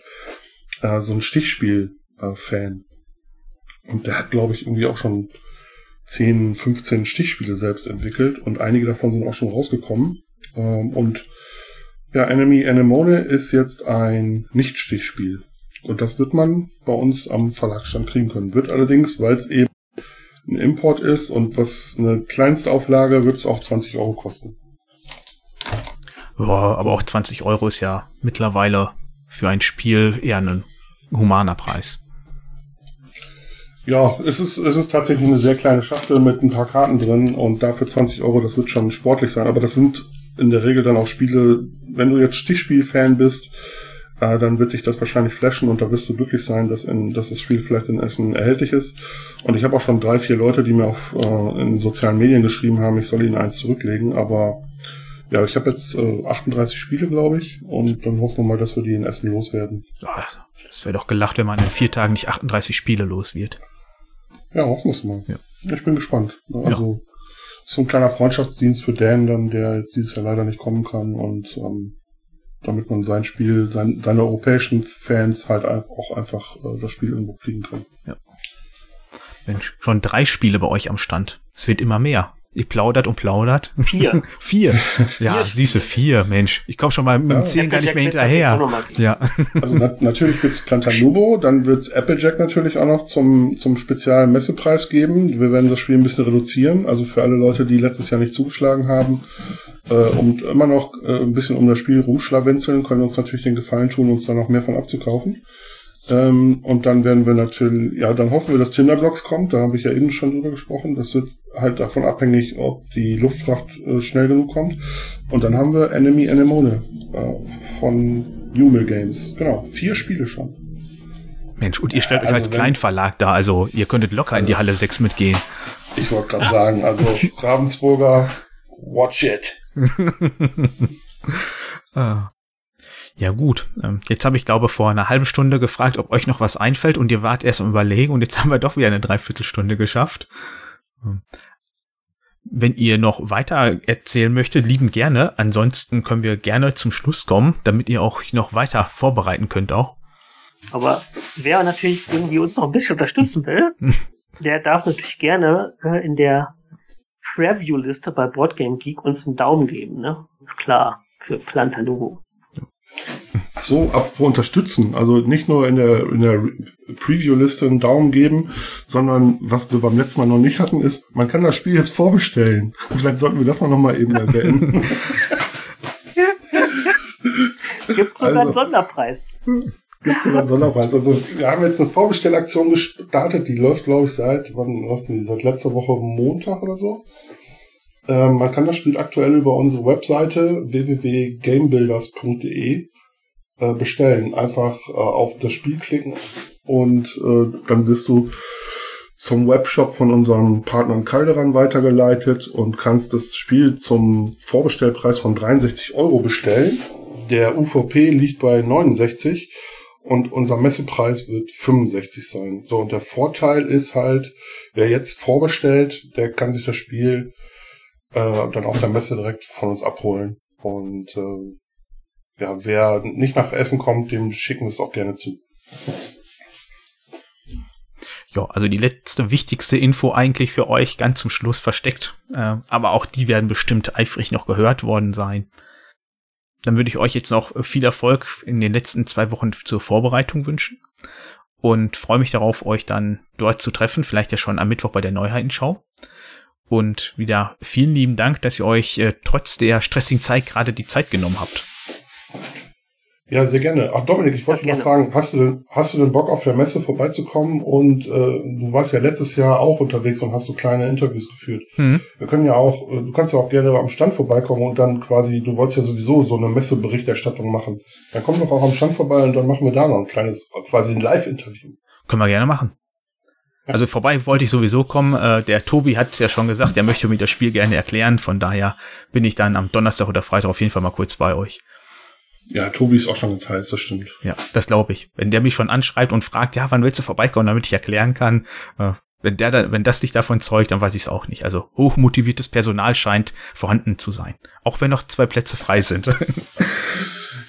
äh, so ein Stichspiel-Fan. Äh, und der hat, glaube ich, irgendwie auch schon 10, 15 Stichspiele selbst entwickelt und einige davon sind auch schon rausgekommen. Ähm, und ja, Enemy Anemone ist jetzt ein Nicht-Stichspiel. Und das wird man bei uns am Verlagsstand kriegen können. Wird allerdings, weil es eben ein Import ist und was eine Kleinstauflage, wird es auch 20 Euro kosten. Ja, aber auch 20 Euro ist ja mittlerweile für ein Spiel eher ein humaner Preis. Ja, es ist, es ist tatsächlich eine sehr kleine Schachtel mit ein paar Karten drin und dafür 20 Euro, das wird schon sportlich sein. Aber das sind in der Regel dann auch Spiele, wenn du jetzt Stichspiel-Fan bist, äh, dann wird dich das wahrscheinlich flashen und da wirst du glücklich sein, dass, in, dass das Spiel vielleicht in Essen erhältlich ist. Und ich habe auch schon drei, vier Leute, die mir auf äh, in sozialen Medien geschrieben haben, ich soll ihnen eins zurücklegen, aber ja, ich habe jetzt äh, 38 Spiele, glaube ich, und dann hoffen wir mal, dass wir die in Essen loswerden. Das wäre doch gelacht, wenn man in vier Tagen nicht 38 Spiele los wird. Ja, hoffen wir es mal. Ja. Ich bin gespannt. Also ja. so ein kleiner Freundschaftsdienst für Dan dann, der jetzt dieses Jahr leider nicht kommen kann und ähm, damit man sein Spiel, sein, seine europäischen Fans halt auch einfach äh, das Spiel irgendwo kriegen kann. Ja. Mensch, schon drei Spiele bei euch am Stand. Es wird immer mehr. Ihr plaudert und plaudert. Vier. vier. Ja, siehste, vier, Mensch. Ich komme schon mal mit dem ja. Zehn gar nicht mehr hinterher. Ja. Also na natürlich wird's Plantanubo, dann wird's Applejack natürlich auch noch zum, zum speziellen Messepreis geben. Wir werden das Spiel ein bisschen reduzieren. Also für alle Leute, die letztes Jahr nicht zugeschlagen haben, äh, und immer noch äh, ein bisschen um das Spiel rumschlawenzeln, können uns natürlich den Gefallen tun, uns da noch mehr von abzukaufen. Ähm, und dann werden wir natürlich, ja, dann hoffen wir, dass Tinderblocks kommt. Da habe ich ja eben schon drüber gesprochen. Das wird halt davon abhängig, ob die Luftfracht äh, schnell genug kommt. Und dann haben wir Enemy Anemone äh, von Newmill Games. Genau, vier Spiele schon. Mensch, und ihr stellt ja, euch als Kleinverlag da, also ihr könntet locker also, in die Halle 6 mitgehen. Ich wollte gerade sagen, also Ravensburger, watch it. ah. Ja gut, ähm, jetzt habe ich glaube vor einer halben Stunde gefragt, ob euch noch was einfällt und ihr wart erst am Überlegen und jetzt haben wir doch wieder eine Dreiviertelstunde geschafft. Ähm, wenn ihr noch weiter erzählen möchtet, lieben gerne. Ansonsten können wir gerne zum Schluss kommen, damit ihr auch noch weiter vorbereiten könnt auch. Aber wer natürlich irgendwie uns noch ein bisschen unterstützen will, der darf natürlich gerne äh, in der Preview-Liste bei Boardgame Geek uns einen Daumen geben, ne? Klar, für Plantanubo. Ach so, apropos unterstützen. Also nicht nur in der, in der Preview-Liste einen Daumen geben, sondern was wir beim letzten Mal noch nicht hatten, ist, man kann das Spiel jetzt vorbestellen. Vielleicht sollten wir das noch mal eben erwähnen. Gibt sogar also, einen Sonderpreis. Gibt sogar einen Sonderpreis. Also wir haben jetzt eine Vorbestellaktion gestartet, die läuft, glaube ich, seit, wann läuft die? Seit letzter Woche Montag oder so. Ähm, man kann das Spiel aktuell über unsere Webseite www.gamebuilders.de äh, bestellen. Einfach äh, auf das Spiel klicken und äh, dann wirst du zum Webshop von unserem Partner Calderan weitergeleitet und kannst das Spiel zum Vorbestellpreis von 63 Euro bestellen. Der UVP liegt bei 69 und unser Messepreis wird 65 sein. So, und der Vorteil ist halt, wer jetzt vorbestellt, der kann sich das Spiel äh, dann auf der Messe direkt von uns abholen. Und äh, ja, wer nicht nach Essen kommt, dem schicken wir es auch gerne zu. Ja, also die letzte wichtigste Info eigentlich für euch ganz zum Schluss versteckt. Äh, aber auch die werden bestimmt eifrig noch gehört worden sein. Dann würde ich euch jetzt noch viel Erfolg in den letzten zwei Wochen zur Vorbereitung wünschen. Und freue mich darauf, euch dann dort zu treffen. Vielleicht ja schon am Mittwoch bei der Neuheitenschau. Und wieder vielen lieben Dank, dass ihr euch äh, trotz der stressigen Zeit gerade die Zeit genommen habt. Ja, sehr gerne. Ach Dominik, ich wollte noch fragen, hast du, denn, hast du denn Bock auf der Messe vorbeizukommen? Und äh, du warst ja letztes Jahr auch unterwegs und hast so kleine Interviews geführt. Mhm. Wir können ja auch, äh, du kannst ja auch gerne am Stand vorbeikommen und dann quasi, du wolltest ja sowieso so eine Messeberichterstattung machen. Dann komm doch auch am Stand vorbei und dann machen wir da noch ein kleines, quasi ein Live-Interview. Können wir gerne machen. Also vorbei wollte ich sowieso kommen. Äh, der Tobi hat ja schon gesagt, er möchte mir das Spiel gerne erklären. Von daher bin ich dann am Donnerstag oder Freitag auf jeden Fall mal kurz bei euch. Ja, Tobi ist auch schon ganz heiß, das stimmt. Ja, das glaube ich. Wenn der mich schon anschreibt und fragt, ja, wann willst du vorbeikommen, damit ich erklären kann, äh, wenn der da, wenn das dich davon zeugt, dann weiß ich es auch nicht. Also hochmotiviertes Personal scheint vorhanden zu sein. Auch wenn noch zwei Plätze frei sind.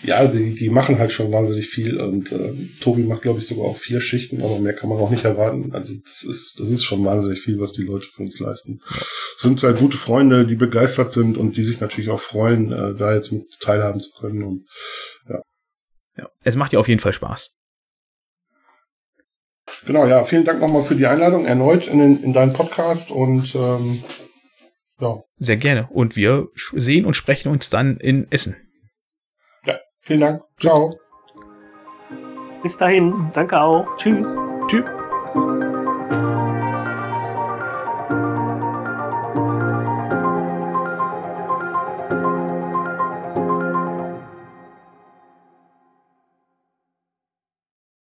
ja, die, die machen halt schon wahnsinnig viel und äh, Tobi macht, glaube ich, sogar auch vier Schichten, aber mehr kann man auch nicht erwarten. Also das ist, das ist schon wahnsinnig viel, was die Leute für uns leisten. Sind halt gute Freunde, die begeistert sind und die sich natürlich auch freuen, äh, da jetzt mit teilhaben zu können. Und ja. ja. Es macht ja auf jeden Fall Spaß. Genau, ja, vielen Dank nochmal für die Einladung erneut in, den, in deinen Podcast und ähm, ja. Sehr gerne. Und wir sehen und sprechen uns dann in Essen. Vielen Dank. Ciao. Bis dahin. Danke auch. Tschüss. Tschüss.